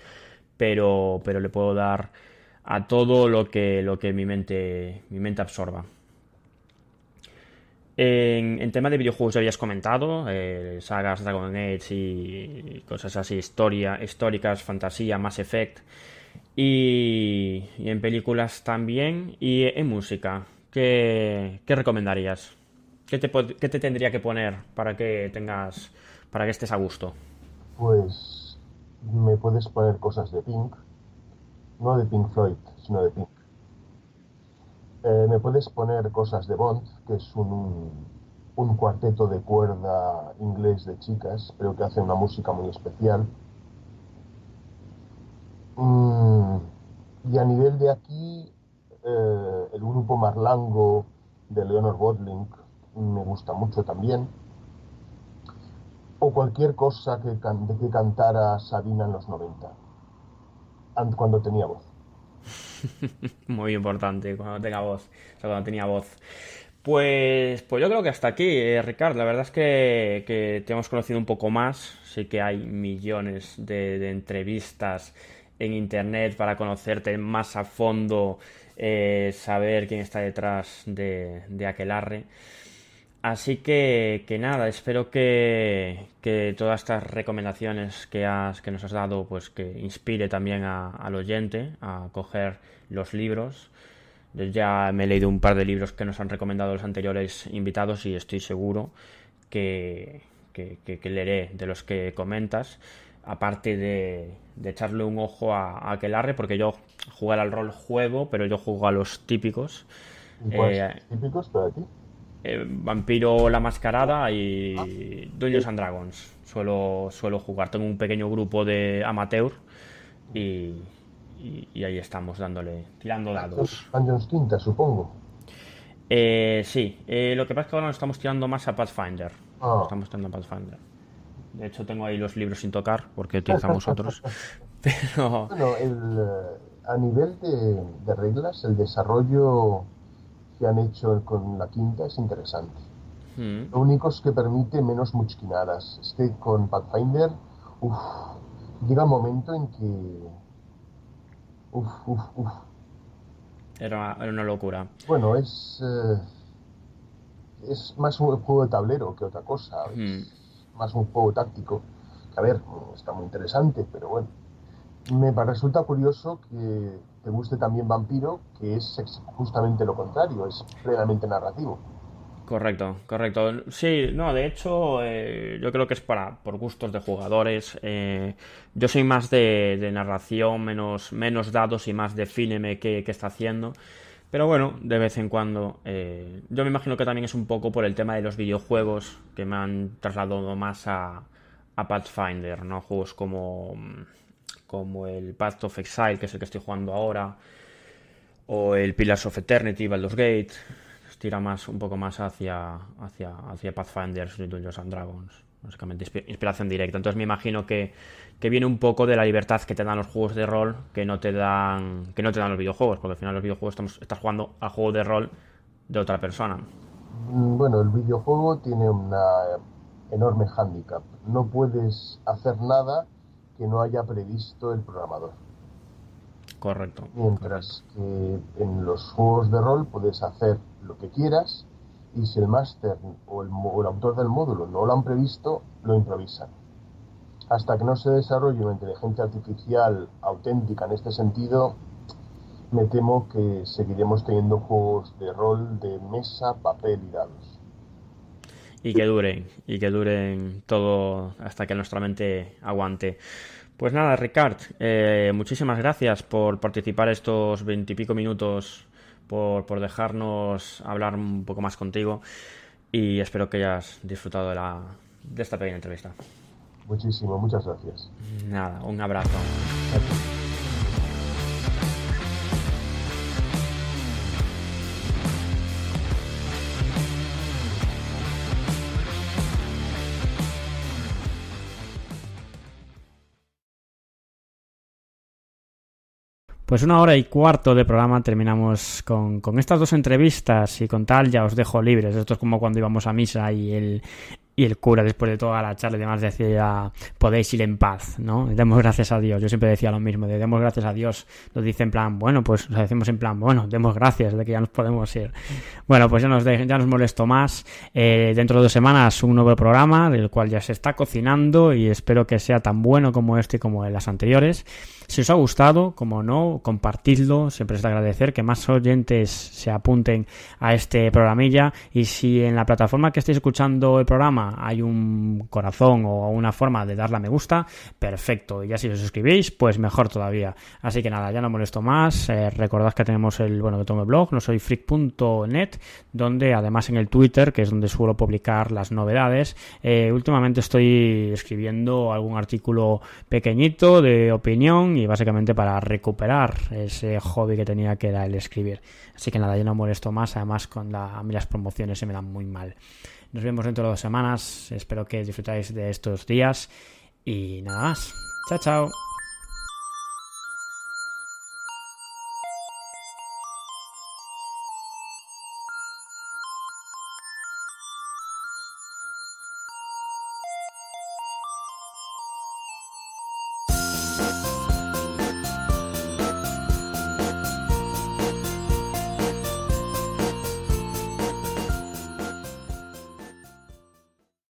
pero, pero le puedo dar a todo lo que, lo que mi mente, mi mente absorba. En, tema de videojuegos ya habías comentado, eh, sagas Dragon Age y cosas así, historia, históricas, fantasía, Mass Effect. Y, en películas también. Y en música, ¿qué, recomendarías? ¿Qué te, ¿Qué te, tendría que poner para que tengas. para que estés a gusto? Pues. me puedes poner cosas de Pink. No de Pink Floyd, sino de Pink. Eh, me puedes poner cosas de Bond, que es un, cuarteto de cuerda inglés de chicas, pero que hace una música muy especial. Mm, y a nivel de aquí, eh, el grupo Marlango de Leonor Bodling me gusta mucho también. O cualquier cosa que, que cantara Sabina en los 90, cuando tenía voz. (laughs) Muy importante, cuando tenga voz. O sea, cuando tenía voz. Pues, pues yo creo que hasta aquí, eh, Ricardo. La verdad es que, te hemos conocido un poco más. Sí que hay millones de, entrevistas en internet para conocerte más a fondo, eh, saber quién está detrás de, de Aquelarre. Así que, que nada, espero que, que, todas estas recomendaciones que, has, que nos has dado, pues que inspire también al oyente a coger los libros. Yo ya me he leído un par de libros que nos han recomendado los anteriores invitados y estoy seguro que, que, leeré de los que comentas. Aparte de, echarle un ojo a, Aquelarre, porque yo jugar al rol juego, pero yo juego a los típicos. Eh, típicos para ti? Eh, Vampiro la Mascarada y ah. Dungeons and Dragons. Suelo, suelo jugar. Tengo un pequeño grupo de amateur y, y, ahí estamos dándole, tirando dados. Dungeons Quinta, supongo. Eh, sí, eh, lo que pasa es que ahora nos estamos tirando más a Pathfinder. Ah. Estamos tirando a Pathfinder. De hecho, tengo ahí los libros sin tocar porque utilizamos otros. (laughs) Pero... Bueno, el, a nivel de, de reglas, el desarrollo que han hecho con la quinta es interesante. Hmm. Lo único es que permite menos muchquinadas. Es que con Pathfinder, uff, llega un momento en que. Uf, uf, uf. Era, una locura. Bueno, es. Eh, es más un juego de tablero que otra cosa. Hmm. más un juego táctico. Que, a ver, está muy interesante, pero bueno. Me resulta curioso que te guste también Vampiro, que es justamente lo contrario, es plenamente narrativo. Correcto, correcto. Sí, no, de hecho, eh, yo creo que es para por gustos de jugadores. Eh, yo soy más de, narración, menos, menos dados y más defíneme qué, qué está haciendo. Pero bueno, de vez en cuando. Eh, yo me imagino que también es un poco por el tema de los videojuegos que me han trasladado más a, a Pathfinder, ¿no? Juegos como como el Path of Exile, que es el que estoy jugando ahora, o el Pillars of Eternity, Baldur's Gate, tira más, un poco más hacia, hacia, hacia Pathfinder y Dungeons and Dragons, básicamente inspiración directa. Entonces me imagino que, viene un poco de la libertad que te dan los juegos de rol que no te dan, que no te dan los videojuegos, porque al final los videojuegos estamos, estás jugando al juego de rol de otra persona. Mm, bueno, el videojuego tiene una enorme hándicap. No puedes hacer nada que no haya previsto el programador. Correcto. Mientras que en los juegos de rol puedes hacer lo que quieras y si el máster o el, o el autor del módulo no lo han previsto, lo improvisan. Hasta que no se desarrolle una inteligencia artificial auténtica en este sentido, me temo que seguiremos teniendo juegos de rol de mesa, papel y dados. Y que duren, y que duren todo hasta que nuestra mente aguante. Pues nada, Ricard, eh, muchísimas gracias por participar estos veintipico minutos, por, por, dejarnos hablar un poco más contigo y espero que hayas disfrutado de, la, de esta pequeña entrevista. Muchísimo, muchas gracias. Nada, un abrazo. Gracias. Pues una hora y cuarto de programa terminamos con, con, estas dos entrevistas y con tal ya os dejo libres. Esto es como cuando íbamos a misa y el, y el cura, después de toda la charla y demás, decía, podéis ir en paz, ¿no? Demos gracias a Dios. Yo siempre decía lo mismo, de demos gracias a Dios. Nos dice en plan, bueno, pues lo decimos en plan, bueno, demos gracias de que ya nos podemos ir. Bueno, pues ya nos, de, ya nos molesto más. Eh, dentro de dos semanas un nuevo programa, del cual ya se está cocinando y espero que sea tan bueno como este y como en las anteriores. Si os ha gustado, como no, compartidlo, siempre es de agradecer que más oyentes se apunten a este programilla y si en la plataforma que estéis escuchando el programa hay un corazón o una forma de darle a me gusta, perfecto. Y ya si os suscribís, pues mejor todavía. Así que nada, ya no molesto más. Eh, recordad que tenemos el, bueno, que tengo el blog, no soy freak.net, donde además en el Twitter, que es donde suelo publicar las novedades, eh, últimamente estoy escribiendo algún artículo pequeñito de opinión y básicamente para recuperar ese hobby que tenía que era el escribir. Así que nada, yo no molesto más, además con a mí las promociones se me dan muy mal. Nos vemos dentro de dos semanas, espero que disfrutáis de estos días y nada más. Chao, chao.